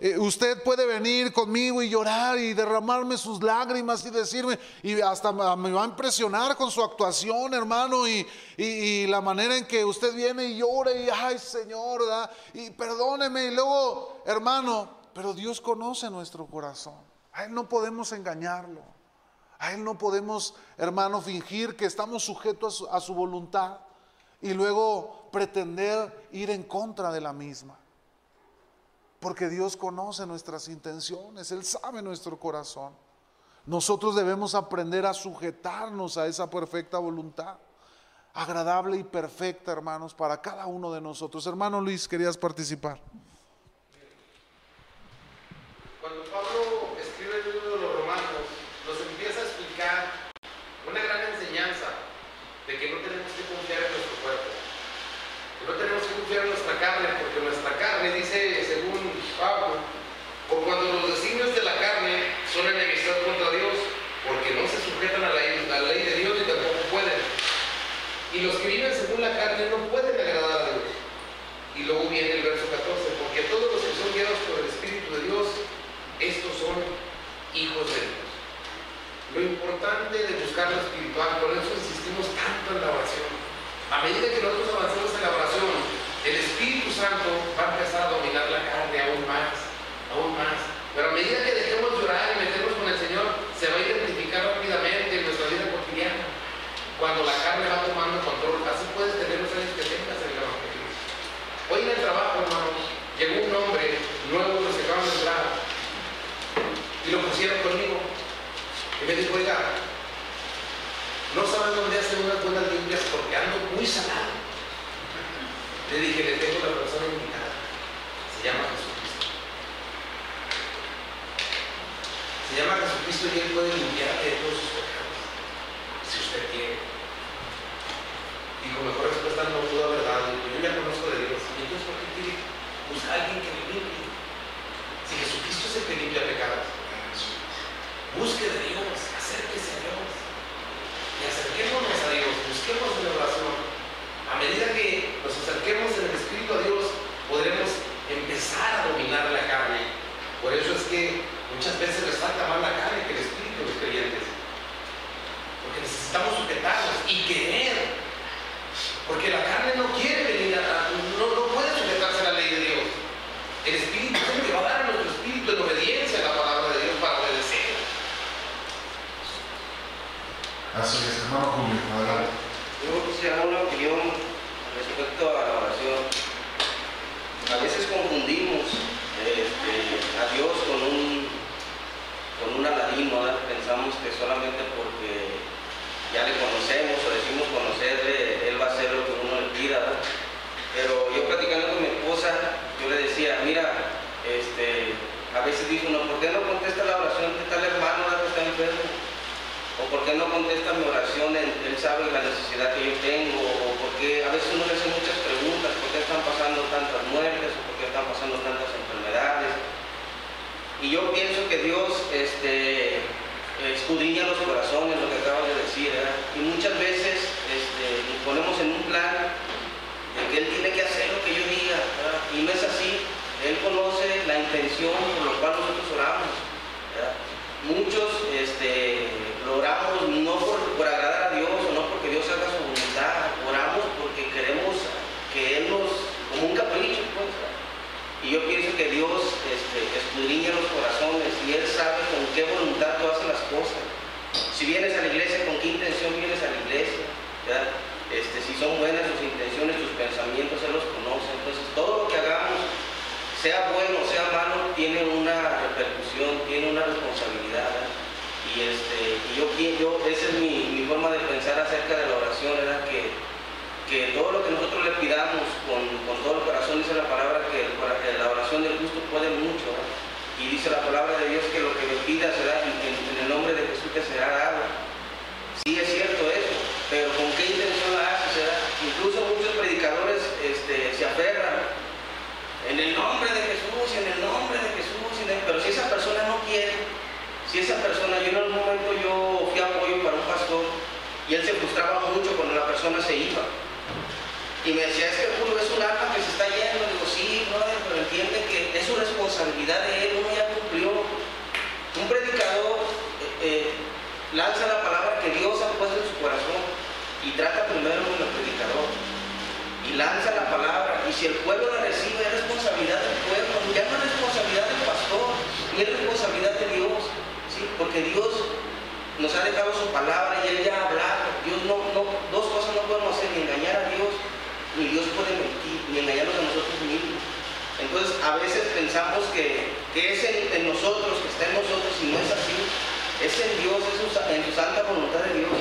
[SPEAKER 1] eh, usted puede venir conmigo y llorar y derramarme sus lágrimas y decirme, y hasta me va a impresionar con su actuación, hermano, y, la manera en que usted viene y llora y, ay Señor, y perdóneme, y luego, hermano, pero Dios conoce nuestro corazón. A Él no podemos engañarlo. A Él no podemos, hermano, fingir que estamos sujetos a su voluntad y luego pretender ir en contra de la misma. Porque Dios conoce nuestras intenciones, Él sabe nuestro corazón. Nosotros debemos aprender a sujetarnos a esa perfecta voluntad, agradable y perfecta, hermanos, para cada uno de nosotros. Hermano Luis, querías participar.
[SPEAKER 2] Cuando Pablo escribe el libro de los Romanos, nos empieza a explicar una gran enseñanza de que no tenemos que confiar en nuestro cuerpo, que no tenemos que confiar en nuestra carne, porque nuestra carne dice Pablo, o cuando los designios de la carne son enemistad contra Dios, porque no se sujetan a la, ley de Dios y tampoco pueden. Y los que viven según la carne no pueden agradar a Dios. Y luego viene el verso 14, porque todos los que son guiados por el Espíritu de Dios, estos son hijos de Dios. Lo importante de buscar lo espiritual, por eso insistimos tanto en la oración. A medida que nosotros avanzamos en la oración, el Espíritu Santo va a empezar a dominar la carne aún más, aún más. Pero a medida que dejemos llorar y meternos con el Señor, se va a identificar rápidamente en nuestra vida cotidiana. Cuando la carne va tomando control, así puedes tener los años que tengas en el Evangelio. Hoy en el trabajo, hermanos, llegó un hombre nuevo, los que acaban de entrar, y lo pusieron conmigo. Y me dijo, oiga, no sabes dónde hacer unas buenas limpias porque ando muy sanado. Le dije, le tengo la persona indicada. Se llama Jesucristo. Se llama Jesucristo y Él puede limpiarte de todos sus pecados. Si usted quiere. Y con mejor respuesta no pudo haber dado. Yo ya conozco de Dios. ¿Y entonces por qué quiere buscar a alguien que le limpie? Si Jesucristo es el que limpia pecados. Busque de Dios, acérquese a Dios. Y acerquémonos a Dios, busquemos la oración. A medida que nos acerquemos en el Espíritu a Dios, podremos empezar a dominar la carne. Por eso es que muchas veces les falta más la carne que el Espíritu de los creyentes. Porque necesitamos sujetarnos y querer. Porque la carne no quiere venir a, no, no puede sujetarse a la ley de Dios. El Espíritu es el que va a dar a nuestro Espíritu en obediencia a la palabra de Dios para obedecer.
[SPEAKER 1] Así es, hermano Julio, adelante.
[SPEAKER 3] Yo quisiera una opinión respecto a la oración, a veces confundimos este, a Dios con un, con un aladino, pensamos que solamente porque ya le conocemos o decimos conocerle, eh, Él va a hacer lo que uno le pida. Pero yo platicando con mi esposa, yo le decía, mira, este, a veces dijo, uno, ¿por qué no contesta la oración de tal hermano que está enfermo? ¿O por qué no contesta mi oración? Él sabe la necesidad que yo tengo. ¿O por qué a veces uno le hace muchas preguntas? ¿Por qué están pasando tantas muertes? ¿O por qué están pasando tantas enfermedades? Y yo pienso que Dios este, escudriña los corazones, lo que acabas de decir. Y muchas veces este, nos ponemos en un plan de que Él tiene que hacer lo que yo diga. Y no es así. Él conoce la intención por la cual nosotros oramos. Muchos este, lo oramos no por, agradar a Dios o no porque Dios haga su voluntad, oramos porque queremos que Él nos, como un capricho, pues. Y yo pienso que Dios este, escudriña los corazones y Él sabe con qué voluntad tú haces las cosas. Si vienes a la iglesia, con qué intención vienes a la iglesia. Este, si son buenas tus intenciones, tus pensamientos, Él los conoce. Entonces, todo lo que hagamos sea bueno o sea malo, tiene una repercusión, tiene una responsabilidad. Y, este, y yo, yo, esa es mi, forma de pensar acerca de la oración, que, que todo lo que nosotros le pidamos con, todo el corazón, dice la palabra que la oración del justo puede mucho. Y dice la palabra de Dios que lo que me pida será, en, el nombre de Jesús te será dado. Sí es cierto pero ¿con qué intención la haces? Incluso muchos predicadores este, se aferran en el nombre de Jesús, en el nombre de Jesús, pero si esa persona no quiere, si esa persona, yo en algún momento yo fui apoyo para un pastor y él se frustraba mucho cuando la persona se iba. Y me decía, es que es un alma que se está yendo. Digo, sí, brother, pero entiende que es su responsabilidad de él, uno ya cumplió. Un predicador eh, eh, lanza la palabra que Dios ha puesto en su corazón y trata primero con el predicador y lanza la palabra. Y si el pueblo la recibe, es responsabilidad del pueblo, ya no es responsabilidad del pastor, ni es responsabilidad de Dios. Porque Dios nos ha dejado su palabra y Él ya ha hablado. Dios no, dos cosas no podemos hacer, ni engañar a Dios, ni Dios puede mentir, ni engañarnos a nosotros mismos. Entonces a veces pensamos que, que es en, nosotros, que está en nosotros, y no es así. Es en Dios, es en su santa voluntad de Dios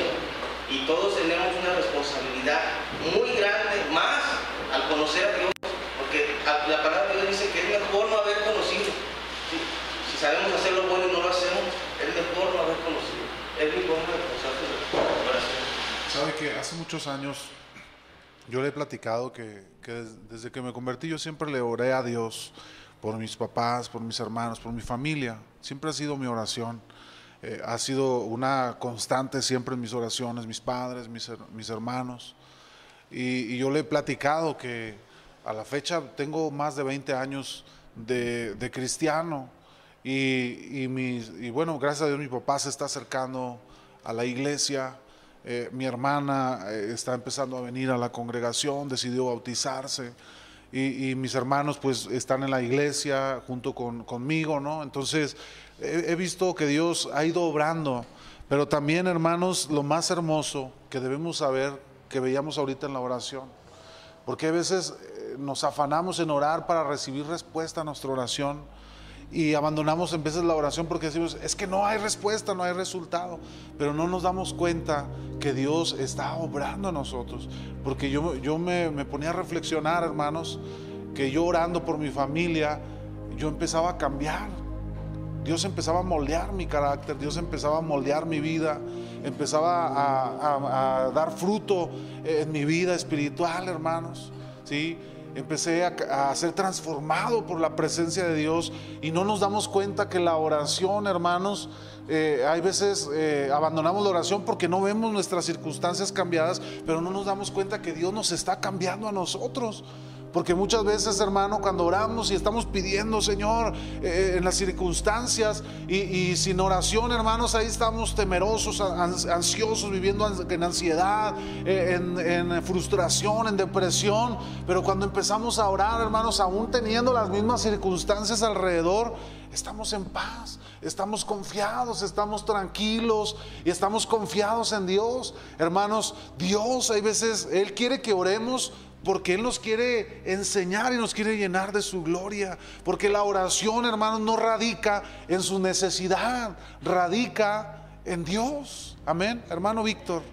[SPEAKER 3] y todos tenemos una responsabilidad muy grande, más al conocer a Dios, porque la palabra de Dios dice que es mejor no haber conocido. Si sabemos hacer lo bueno y no lo hacemos, es mejor no haber conocido. Es mi forma de pensar
[SPEAKER 1] Sabe que hace muchos años yo le he platicado que, que desde que me convertí yo siempre le oré a Dios por mis papás, por mis hermanos, por mi familia. Siempre ha sido mi oración. Eh, ha sido una constante siempre en mis oraciones, mis padres, mis, mis hermanos. Y, yo le he platicado que a la fecha tengo más de 20 años de, de cristiano. Y, y, mis, y, bueno, gracias a Dios mi papá se está acercando a la iglesia. Eh, mi hermana eh, está empezando a venir a la congregación, decidió bautizarse. Y, y, mis hermanos pues están en la iglesia junto con, conmigo, ¿no? Entonces he, visto que Dios ha ido obrando, pero también, hermanos, lo más hermoso que debemos saber, que veíamos ahorita en la oración, porque a veces eh, nos afanamos en orar para recibir respuesta a nuestra oración y abandonamos en veces la oración porque decimos, es que no hay respuesta, no hay resultado, pero no nos damos cuenta que Dios está obrando en nosotros, porque yo, yo me, me ponía a reflexionar, hermanos, que yo orando por mi familia, yo empezaba a cambiar, Dios empezaba a moldear mi carácter, Dios empezaba a moldear mi vida, empezaba a, dar fruto en mi vida espiritual, hermanos. ¿sí? Empecé a, ser transformado por la presencia de Dios y no nos damos cuenta que la oración, hermanos, eh, hay veces eh, abandonamos la oración porque no vemos nuestras circunstancias cambiadas, pero no nos damos cuenta que Dios nos está cambiando a nosotros. Porque muchas veces, hermano, cuando oramos y estamos pidiendo, Señor, eh, en las circunstancias y, sin oración, hermanos, ahí estamos temerosos, ansiosos, viviendo en ansiedad, eh, en, frustración, en depresión. Pero cuando empezamos a orar, hermanos, aún teniendo las mismas circunstancias alrededor, estamos en paz, estamos confiados, estamos tranquilos y estamos confiados en Dios. Hermanos, Dios, hay veces, Él quiere que oremos porque Él nos quiere enseñar y nos quiere llenar de su gloria. Porque la oración, hermanos, no radica en su necesidad, radica en Dios. Amén, hermano Víctor.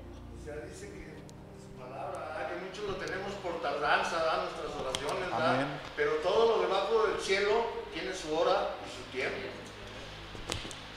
[SPEAKER 4] Se dice que su palabra, que muchos lo tenemos por tardanza, nuestras oraciones, pero todo lo debajo del cielo tiene su hora y su tiempo.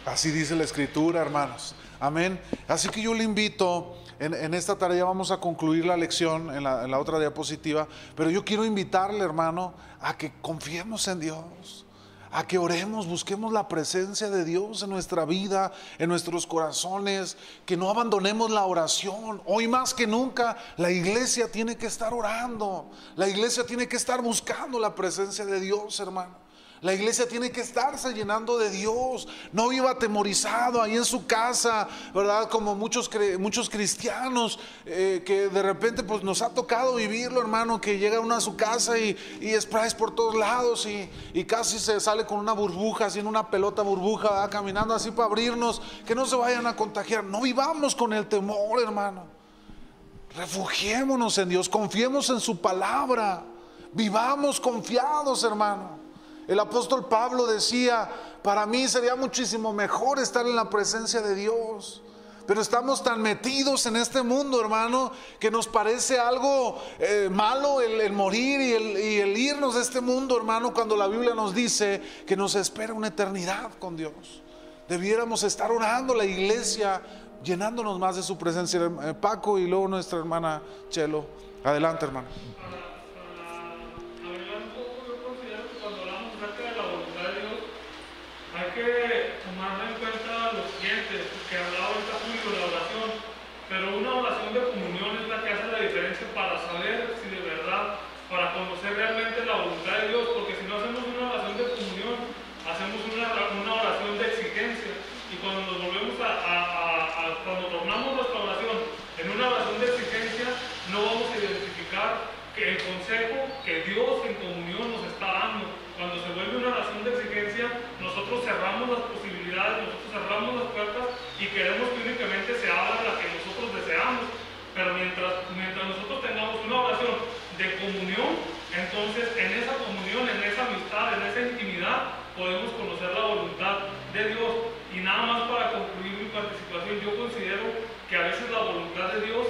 [SPEAKER 1] Así dice la escritura, hermanos. Amén. Así que yo le invito, en, esta tarea vamos a concluir la lección en la, en la otra diapositiva, pero yo quiero invitarle, hermano, a que confiemos en Dios, a que oremos, busquemos la presencia de Dios en nuestra vida, en nuestros corazones, que no abandonemos la oración. Hoy más que nunca la iglesia tiene que estar orando, la iglesia tiene que estar buscando la presencia de Dios, hermano. La iglesia tiene que estarse llenando de Dios. No viva atemorizado ahí en su casa, ¿verdad? Como muchos, muchos cristianos eh, que de repente pues nos ha tocado vivirlo, hermano, que llega uno a su casa y, y sprays por todos lados y, y casi se sale con una burbuja, así una pelota burbuja, ¿verdad? caminando así para abrirnos, que no se vayan a contagiar. No vivamos con el temor, hermano. Refugiémonos en Dios, confiemos en su palabra, vivamos confiados, hermano. El apóstol Pablo decía, para mí sería muchísimo mejor estar en la presencia de Dios. Pero estamos tan metidos en este mundo, hermano, que nos parece algo eh, malo el, morir y el, y el irnos de este mundo, hermano, cuando la Biblia nos dice que nos espera una eternidad con Dios. Debiéramos estar orando la iglesia, llenándonos más de su presencia. Eh, Paco y luego nuestra hermana Chelo. Adelante, hermano.
[SPEAKER 5] Hay que tomar en cuenta lo siguiente, que hablaba ahorita Julio de la oración, pero una oración de comunión es la que hace la diferencia para saber si de verdad, para conocer realmente la voluntad de Dios, porque si no hacemos una oración de comunión, hacemos una, una oración de exigencia, y cuando nos volvemos a, a, a- a- cuando tornamos nuestra oración en una oración de exigencia, no vamos a identificar que el consejo que Dios en comunión nos está dando. Cuando se vuelve una oración de exigencia, nosotros cerramos las posibilidades, nosotros cerramos las puertas y queremos que únicamente se abra la que nosotros deseamos. Pero mientras, mientras nosotros tengamos una oración de comunión, entonces en esa comunión, en esa amistad, en esa intimidad, podemos conocer la voluntad de Dios. Y nada más para concluir mi participación, yo considero que a veces la voluntad de Dios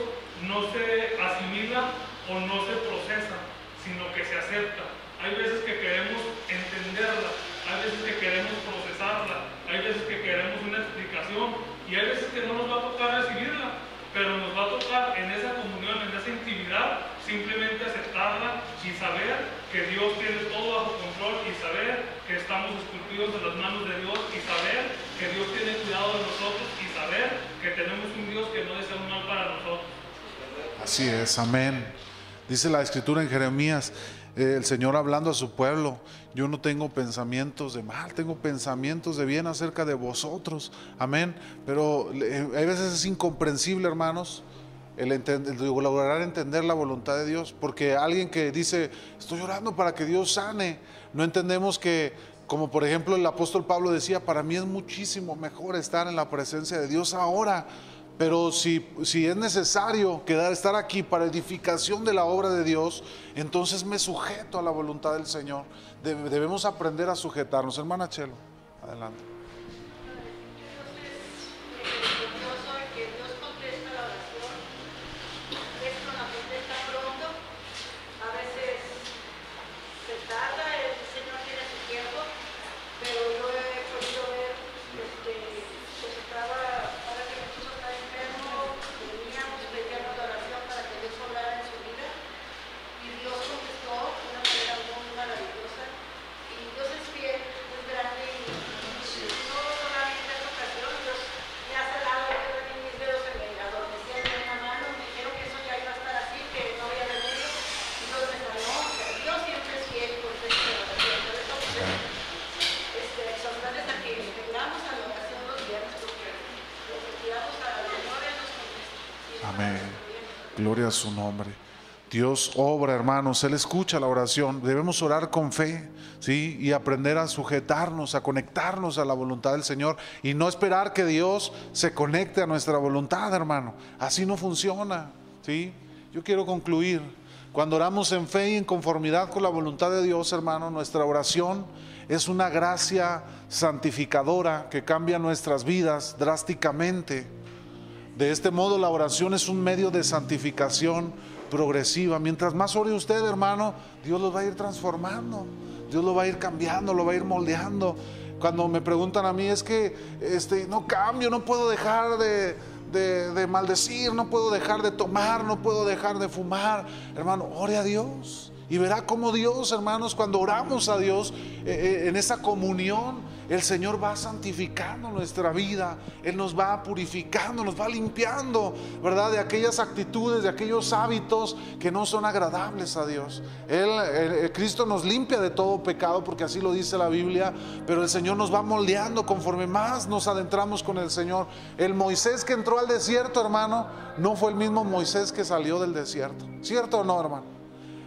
[SPEAKER 5] no se asimila o no se procesa, sino que se acepta. Hay veces que queremos entenderla, hay veces que queremos procesarla, hay veces que queremos una explicación y hay veces que no nos va a tocar recibirla, pero nos va a tocar en esa comunión, en esa intimidad, simplemente aceptarla y saber que Dios tiene todo bajo control y saber que estamos esculpidos en las manos de Dios y saber que Dios tiene cuidado de nosotros y saber que tenemos un Dios que no desea un mal para nosotros.
[SPEAKER 1] Así es, amén. Dice la escritura en Jeremías, eh, el Señor hablando a su pueblo, yo no tengo pensamientos de mal, tengo pensamientos de bien acerca de vosotros, amén. Pero eh, hay veces es incomprensible, hermanos, el, el lograr entender la voluntad de Dios, porque alguien que dice, estoy orando para que Dios sane, no entendemos que, como por ejemplo el apóstol Pablo decía, para mí es muchísimo mejor estar en la presencia de Dios ahora. Pero si, si es necesario quedar, estar aquí para edificación de la obra de Dios, entonces me sujeto a la voluntad del Señor. Debe- debemos aprender a sujetarnos. Hermana Chelo, adelante.
[SPEAKER 6] Yo soy que Dios contesta la oración, es con la contesta pronto, a veces se tarda, el Señor tiene su tiempo, pero yo he podido ver, este, pues estaba, ahora que mi esposo está enfermo, veníamos pidiendo la oración para que Dios oblara en su vida, y Dios contestó de una manera muy maravillosa, y Dios es fiel, es grande, y no solamente en esta ocasión, Dios me ha salado, yo también mis dedos se me adormecían en una mano, me dijeron que eso ya iba a estar así, que no había remedio, y Dios me sanó, o sea, Dios siempre es fiel con esta oración, por eso pues, este, exhortarles a que tengamos a la oración los viernes, porque lo que pidamos a la Señor Él nos contesta.
[SPEAKER 1] Amén. Gloria a su nombre. Dios obra, hermanos, Él escucha la oración. Debemos orar con fe, ¿sí? Y aprender a sujetarnos, a conectarnos a la voluntad del Señor y no esperar que Dios se conecte a nuestra voluntad, hermano. Así no funciona, ¿sí? Yo quiero concluir. Cuando oramos en fe y en conformidad con la voluntad de Dios, hermano, nuestra oración es una gracia santificadora que cambia nuestras vidas drásticamente. De este modo la oración es un medio de santificación progresiva. Mientras más ore usted, hermano, Dios lo va a ir transformando, Dios lo va a ir cambiando, lo va a ir moldeando. cuando me preguntan a mí, es que este, no cambio, no puedo dejar de, de, de maldecir, no puedo dejar de tomar, no puedo dejar de fumar. Hermano, ore a Dios. Y verá cómo Dios, hermanos, cuando oramos a Dios eh, eh, en esa comunión, el Señor va santificando nuestra vida, Él nos va purificando, nos va limpiando, ¿verdad? De aquellas actitudes, de aquellos hábitos que no son agradables a Dios. El- el Cristo nos limpia de todo pecado, porque así lo dice la Biblia, pero el Señor nos va moldeando conforme más nos adentramos con el Señor. El Moisés que entró al desierto, hermano, no fue el mismo Moisés que salió del desierto. ¿Cierto o no, hermano?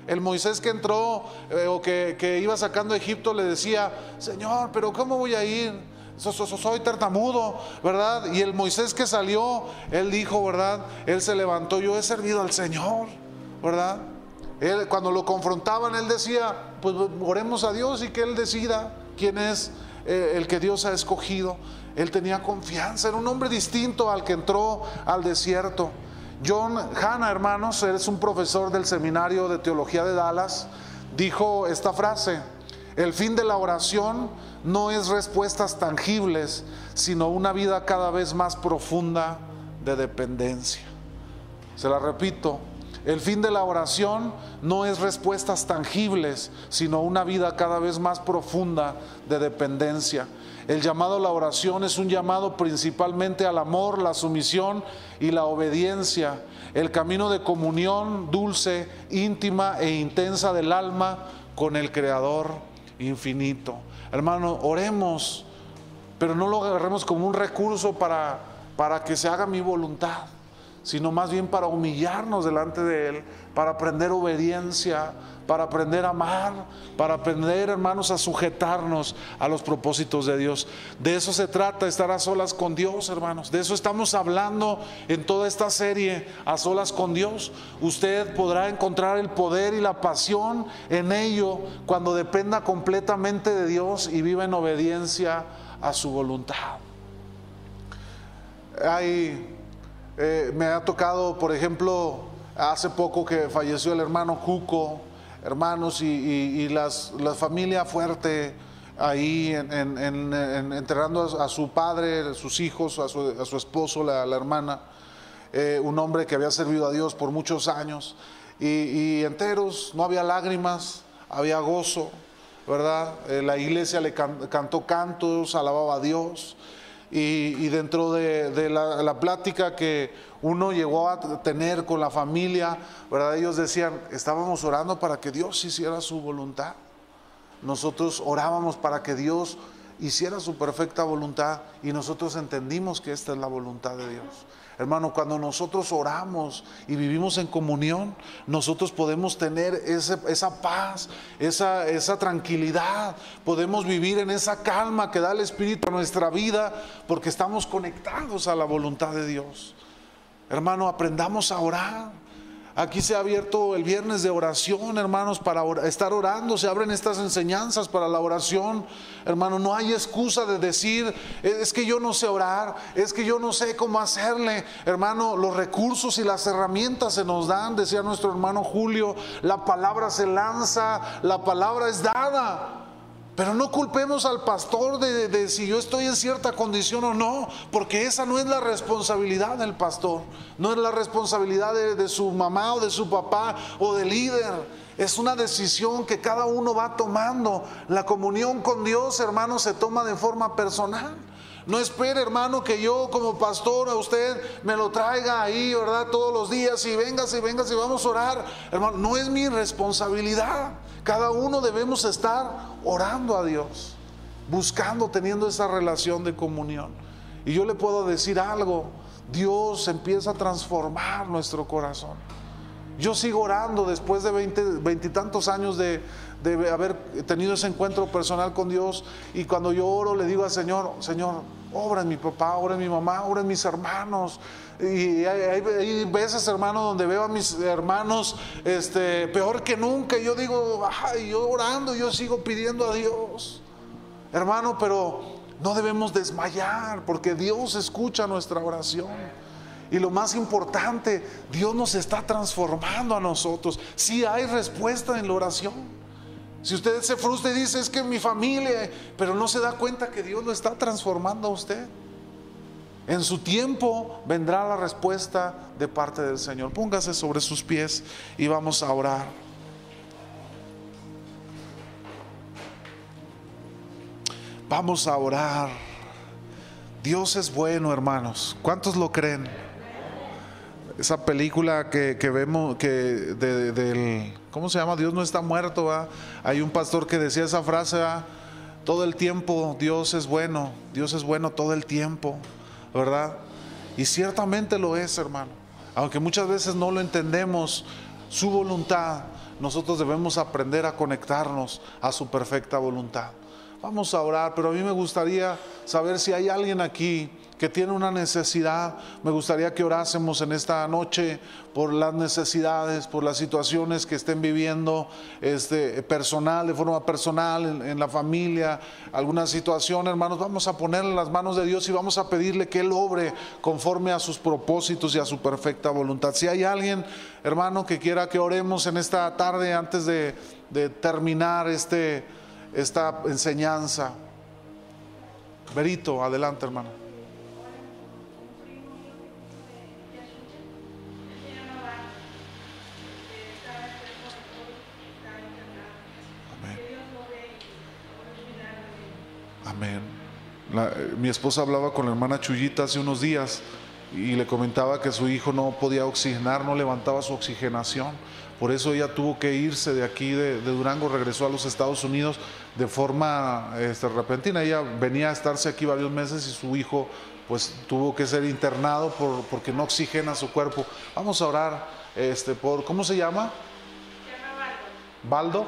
[SPEAKER 1] El Moisés que entró eh, o que, iba sacando a Egipto le decía, Señor, pero ¿cómo voy a ir? So- so- so- soy tartamudo, ¿verdad? Y el Moisés que salió, él dijo, ¿verdad? Él se levantó, yo he servido al Señor, ¿verdad? Él, cuando lo confrontaban, él decía, pues oremos a Dios y que Él decida quién es eh, el que Dios ha escogido. Él tenía confianza, era un hombre distinto al que entró al desierto. John Hanna, hermanos, es un profesor del seminario de teología de Dallas, dijo esta frase, el fin de la oración no es respuestas tangibles, sino una vida cada vez más profunda de dependencia. Se la repito, el fin de la oración no es respuestas tangibles, sino una vida cada vez más profunda de dependencia. El llamado a la oración es un llamado principalmente al amor, la sumisión y la obediencia. El camino de comunión dulce, íntima e intensa del alma con el Creador infinito. Hermano, oremos, pero no lo agarremos como un recurso para, para que se haga mi voluntad sino más bien para humillarnos delante de Él, para aprender obediencia, para aprender a amar, para aprender, hermanos, a sujetarnos a los propósitos de Dios. De eso se trata, estar a solas con Dios, hermanos. De eso estamos hablando en toda esta serie, a solas con Dios. Usted podrá encontrar el poder y la pasión en ello cuando dependa completamente de Dios y viva en obediencia a su voluntad. Hay eh, me ha tocado, por ejemplo, hace poco que falleció el hermano Cuco, hermanos, y, las, la familia fuerte ahí en- en- en- en- enterrando a, su padre, a sus hijos, a su, esposo, la, la hermana, eh, un hombre que había servido a Dios por muchos años, y, enteros, no había lágrimas, había gozo, ¿verdad? Eh, la iglesia le can- cantó cantos, alababa a Dios. Y, dentro de, la plática que uno llegó a tener con la familia, ¿verdad? Ellos decían, estábamos orando para que Dios hiciera su voluntad. Nosotros orábamos para que Dios hiciera su perfecta voluntad y nosotros entendimos que esta es la voluntad de Dios. Hermano, cuando nosotros oramos y vivimos en comunión, nosotros podemos tener esa paz, esa tranquilidad, podemos vivir en esa calma que da el Espíritu a nuestra vida porque estamos conectados a la voluntad de Dios. Hermano, aprendamos a orar. Aquí se ha abierto el viernes de oración, hermanos, para estar orando. Se abren estas enseñanzas para la oración. Hermano, no hay excusa de decir, es que yo no sé orar, es que yo no sé cómo hacerle. Hermano, los recursos y las herramientas se nos dan, decía nuestro hermano Julio. La palabra se lanza, la palabra es dada. Pero no culpemos al pastor de, si yo estoy en cierta condición o no, porque esa no es la responsabilidad del pastor, no es la responsabilidad de, de su mamá o de su papá o del líder. Es una decisión que cada uno va tomando. La comunión con Dios, hermano, se toma de forma personal. No espere, hermano, que yo como pastor a usted me lo traiga ahí, ¿verdad? Todos los días y vengas y vengas y vamos a orar. Hermano, no es mi responsabilidad. Cada uno debemos estar orando a Dios, buscando, teniendo esa relación de comunión. Y yo le puedo decir algo, Dios empieza a transformar nuestro corazón. Yo sigo orando después de veintitantos años de, de haber tenido ese encuentro personal con Dios y cuando yo oro le digo al Señor, Señor, obra en mi papá, obra en mi mamá, obra en mis hermanos. Y hay, veces, hermano, donde veo a mis hermanos este, peor que nunca y yo digo, ay, yo orando, yo sigo pidiendo a Dios. Hermano, pero no debemos desmayar porque Dios escucha nuestra oración. Y lo más importante, Dios nos está transformando a nosotros. Si hay respuesta en la oración. Si usted se frustra y dice, es que mi familia, pero no se da cuenta que Dios lo está transformando a usted. En su tiempo vendrá la respuesta de parte del Señor. Póngase sobre sus pies y vamos a orar. Vamos a orar. Dios es bueno, hermanos. ¿Cuántos lo creen? Esa película que, vemos, que de- del, ¿cómo se llama? Dios no está muerto. Hay un pastor que decía esa frase, todo el tiempo Dios es bueno, Dios es bueno todo el tiempo, ¿verdad? Y ciertamente lo es, hermano. Aunque muchas veces no lo entendemos, su voluntad, nosotros debemos aprender a conectarnos a su perfecta voluntad. Vamos a orar, pero a mí me gustaría saber si hay alguien aquí que tiene una necesidad. Me gustaría que orásemos en esta noche por las necesidades, por las situaciones que estén viviendo este, personal, de forma personal, en, la familia, alguna situación, hermanos. Vamos a ponerle en las manos de Dios y vamos a pedirle que Él obre conforme a sus propósitos y a su perfecta voluntad. Si hay alguien, hermano, que quiera que oremos en esta tarde antes de, de terminar este, esta enseñanza. Berito, adelante, hermano. Amén. La- eh, mi esposa hablaba con la hermana Chuyita hace unos días y le comentaba que su hijo no podía oxigenar, no levantaba su oxigenación. Por eso ella tuvo que irse de aquí, de, de Durango, regresó a los Estados Unidos de forma este, repentina. Ella venía a estarse aquí varios meses y su hijo pues tuvo que ser internado por, porque no oxigena su cuerpo. Vamos a orar este, por, ¿cómo se llama? Baldo. Baldo,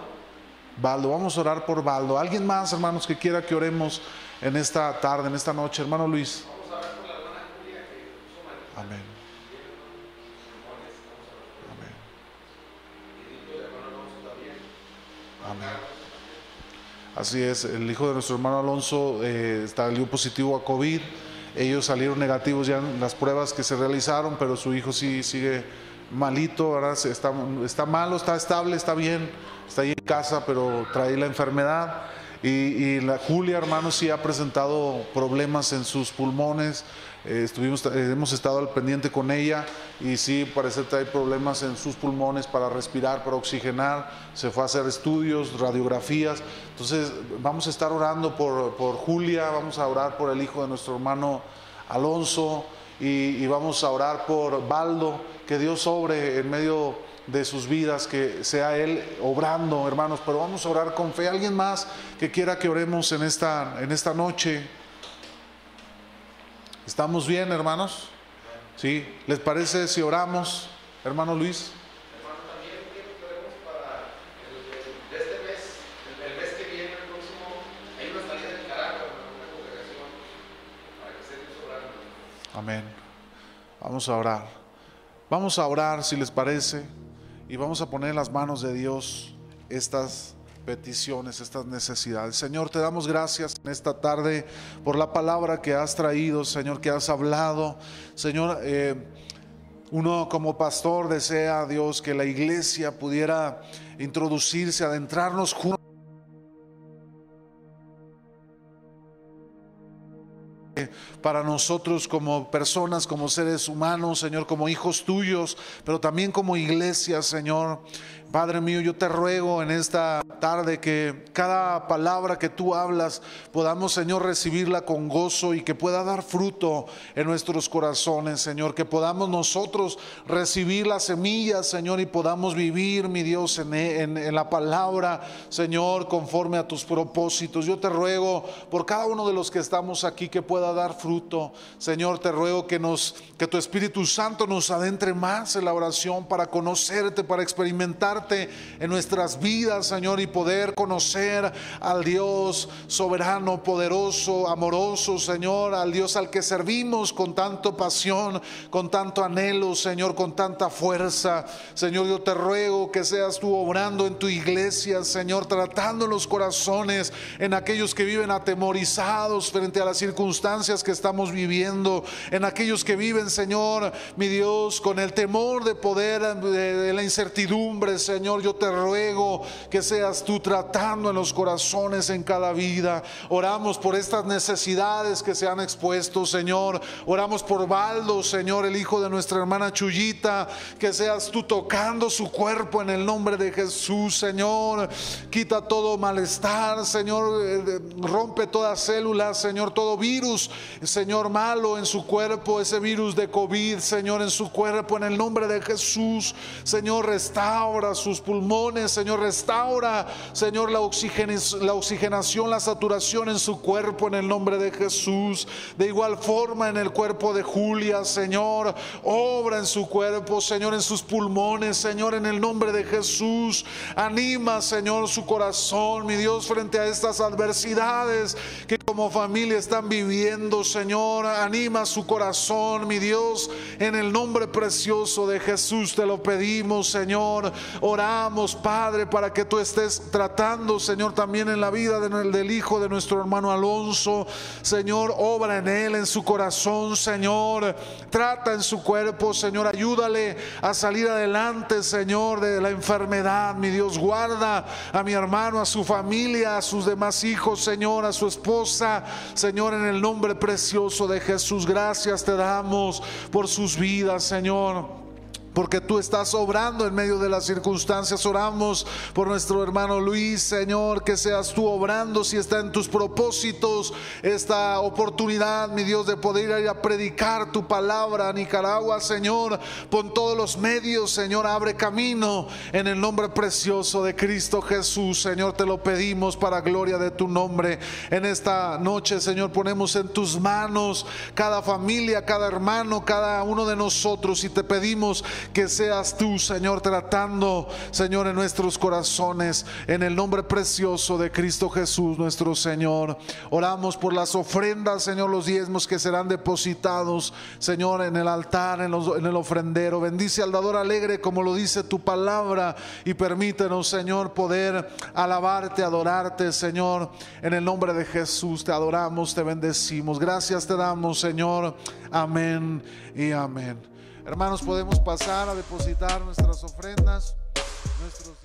[SPEAKER 1] vamos a orar por Baldo. ¿Alguien más, hermanos, que quiera que oremos en esta tarde, en esta noche? Hermano Luis. Amén. Amén. Amén. Así es, el hijo de nuestro hermano Alonso eh, salió positivo a COVID. Ellos salieron negativos ya en las pruebas que se realizaron, pero su hijo sí sigue malito, ¿verdad? Está, malo, está estable, está bien, está ahí en casa, pero trae la enfermedad. Y, la Julia, hermano, sí ha presentado problemas en sus pulmones. Eh, estuvimos, eh, hemos estado al pendiente con ella y sí, parece que hay problemas en sus pulmones para respirar, para oxigenar. Se fue a hacer estudios, radiografías. Entonces, vamos a estar orando por, por Julia, vamos a orar por el hijo de nuestro hermano Alonso y vamos a orar por Baldo, que Dios sobre en medio de sus vidas, que sea Él obrando, hermanos. Pero vamos a orar con fe. ¿Alguien más que quiera que oremos en esta, en esta noche? ¿Estamos bien, hermanos? ¿Sí? ¿Les parece si oramos, hermano Luis?
[SPEAKER 2] Hermano, también quiero que oremos para el, el- de este mes, el, el mes que viene, el próximo, hay una salida en Caracas, hermano, una congregación, para que esté Dios obrando.
[SPEAKER 1] Amén. Vamos a orar. Vamos a orar, si les parece, y vamos a poner en las manos de Dios estas peticiones, estas necesidades. Señor, te damos gracias en esta tarde por la palabra que has traído, Señor, que has hablado. Señor, eh, uno como pastor desea, Dios, que la iglesia pudiera introducirse, adentrarnos juntos. Para nosotros como personas, como seres humanos, Señor, como hijos tuyos, pero también como iglesia, Señor. Padre mío, yo te ruego en esta tarde que cada palabra que tú hablas podamos, Señor, recibirla con gozo y que pueda dar fruto en nuestros corazones, Señor. Que podamos nosotros recibir las semillas, Señor, y podamos vivir, mi Dios, en, en- en la palabra, Señor, conforme a tus propósitos. Yo te ruego por cada uno de los que estamos aquí que pueda dar fruto. Señor, te ruego que nos que tu Espíritu Santo nos adentre más en la oración para conocerte, para experimentarte en nuestras vidas, Señor, y poder conocer al Dios soberano, poderoso, amoroso, Señor, al Dios al que servimos con tanto pasión, con tanto anhelo, Señor, con tanta fuerza. Señor, yo te ruego que seas tú obrando en tu iglesia, Señor, tratando los corazones en aquellos que viven atemorizados frente a las circunstancias que estamos viviendo, en aquellos que viven, Señor, mi Dios, con el temor de poder, de, la incertidumbre, Señor, yo te ruego que seas tú tratando en los corazones en cada vida. Oramos por estas necesidades que se han expuesto, Señor. Oramos por Baldo, Señor, el hijo de nuestra hermana Chuyita, que seas tú tocando su cuerpo en el nombre de Jesús, Señor. Quita todo malestar, Señor. eh, Rompe toda célula, Señor, todo virus, Señor, malo en su cuerpo, ese virus de COVID, Señor, en su cuerpo, en el nombre de Jesús. Señor, restaura sus pulmones, Señor, restaura, Señor, la, la oxigenación, la saturación en su cuerpo, en el nombre de Jesús. De igual forma, en el cuerpo de Julia, Señor, obra en su cuerpo, Señor, en sus pulmones, Señor, en el nombre de Jesús. Anima, Señor, su corazón, mi Dios, frente a estas adversidades que como familia están viviendo, Señor. Anima su corazón, mi Dios, en el nombre precioso de Jesús te lo pedimos, Señor. Oramos, Padre, para que tú estés tratando, Señor, también en la vida de- del hijo de nuestro hermano Alonso. Señor, obra en él, en su corazón, Señor. Trata en su cuerpo, Señor. Ayúdale a salir adelante, Señor, de la enfermedad. Mi Dios, guarda a mi hermano, a su familia, a sus demás hijos, Señor, a su esposa. Señor, en el nombre precioso de Jesús, gracias te damos por sus vidas, Señor. Porque tú estás obrando en medio de las circunstancias. Oramos por nuestro hermano Luis, Señor, que seas tú obrando si está en tus propósitos esta oportunidad, mi Dios, de poder ir a predicar tu palabra a Nicaragua, Señor. Pon todos los medios, Señor, abre camino en el nombre precioso de Cristo Jesús, Señor. Te lo pedimos para gloria de tu nombre. En esta noche, Señor, ponemos en tus manos cada familia, cada hermano, cada uno de nosotros y te pedimos que seas tú, Señor, tratando, Señor, en nuestros corazones, en el nombre precioso de Cristo Jesús, nuestro Señor. Oramos por las ofrendas, Señor, los diezmos que serán depositados, Señor, en el altar, en, el ofrendero. Bendice al dador alegre, como lo dice tu palabra, y permítenos, Señor, poder alabarte, adorarte, Señor, en el nombre de Jesús. Te adoramos, te bendecimos. Gracias te damos, Señor. Amén y amén. Hermanos, podemos pasar a depositar nuestras ofrendas, nuestros.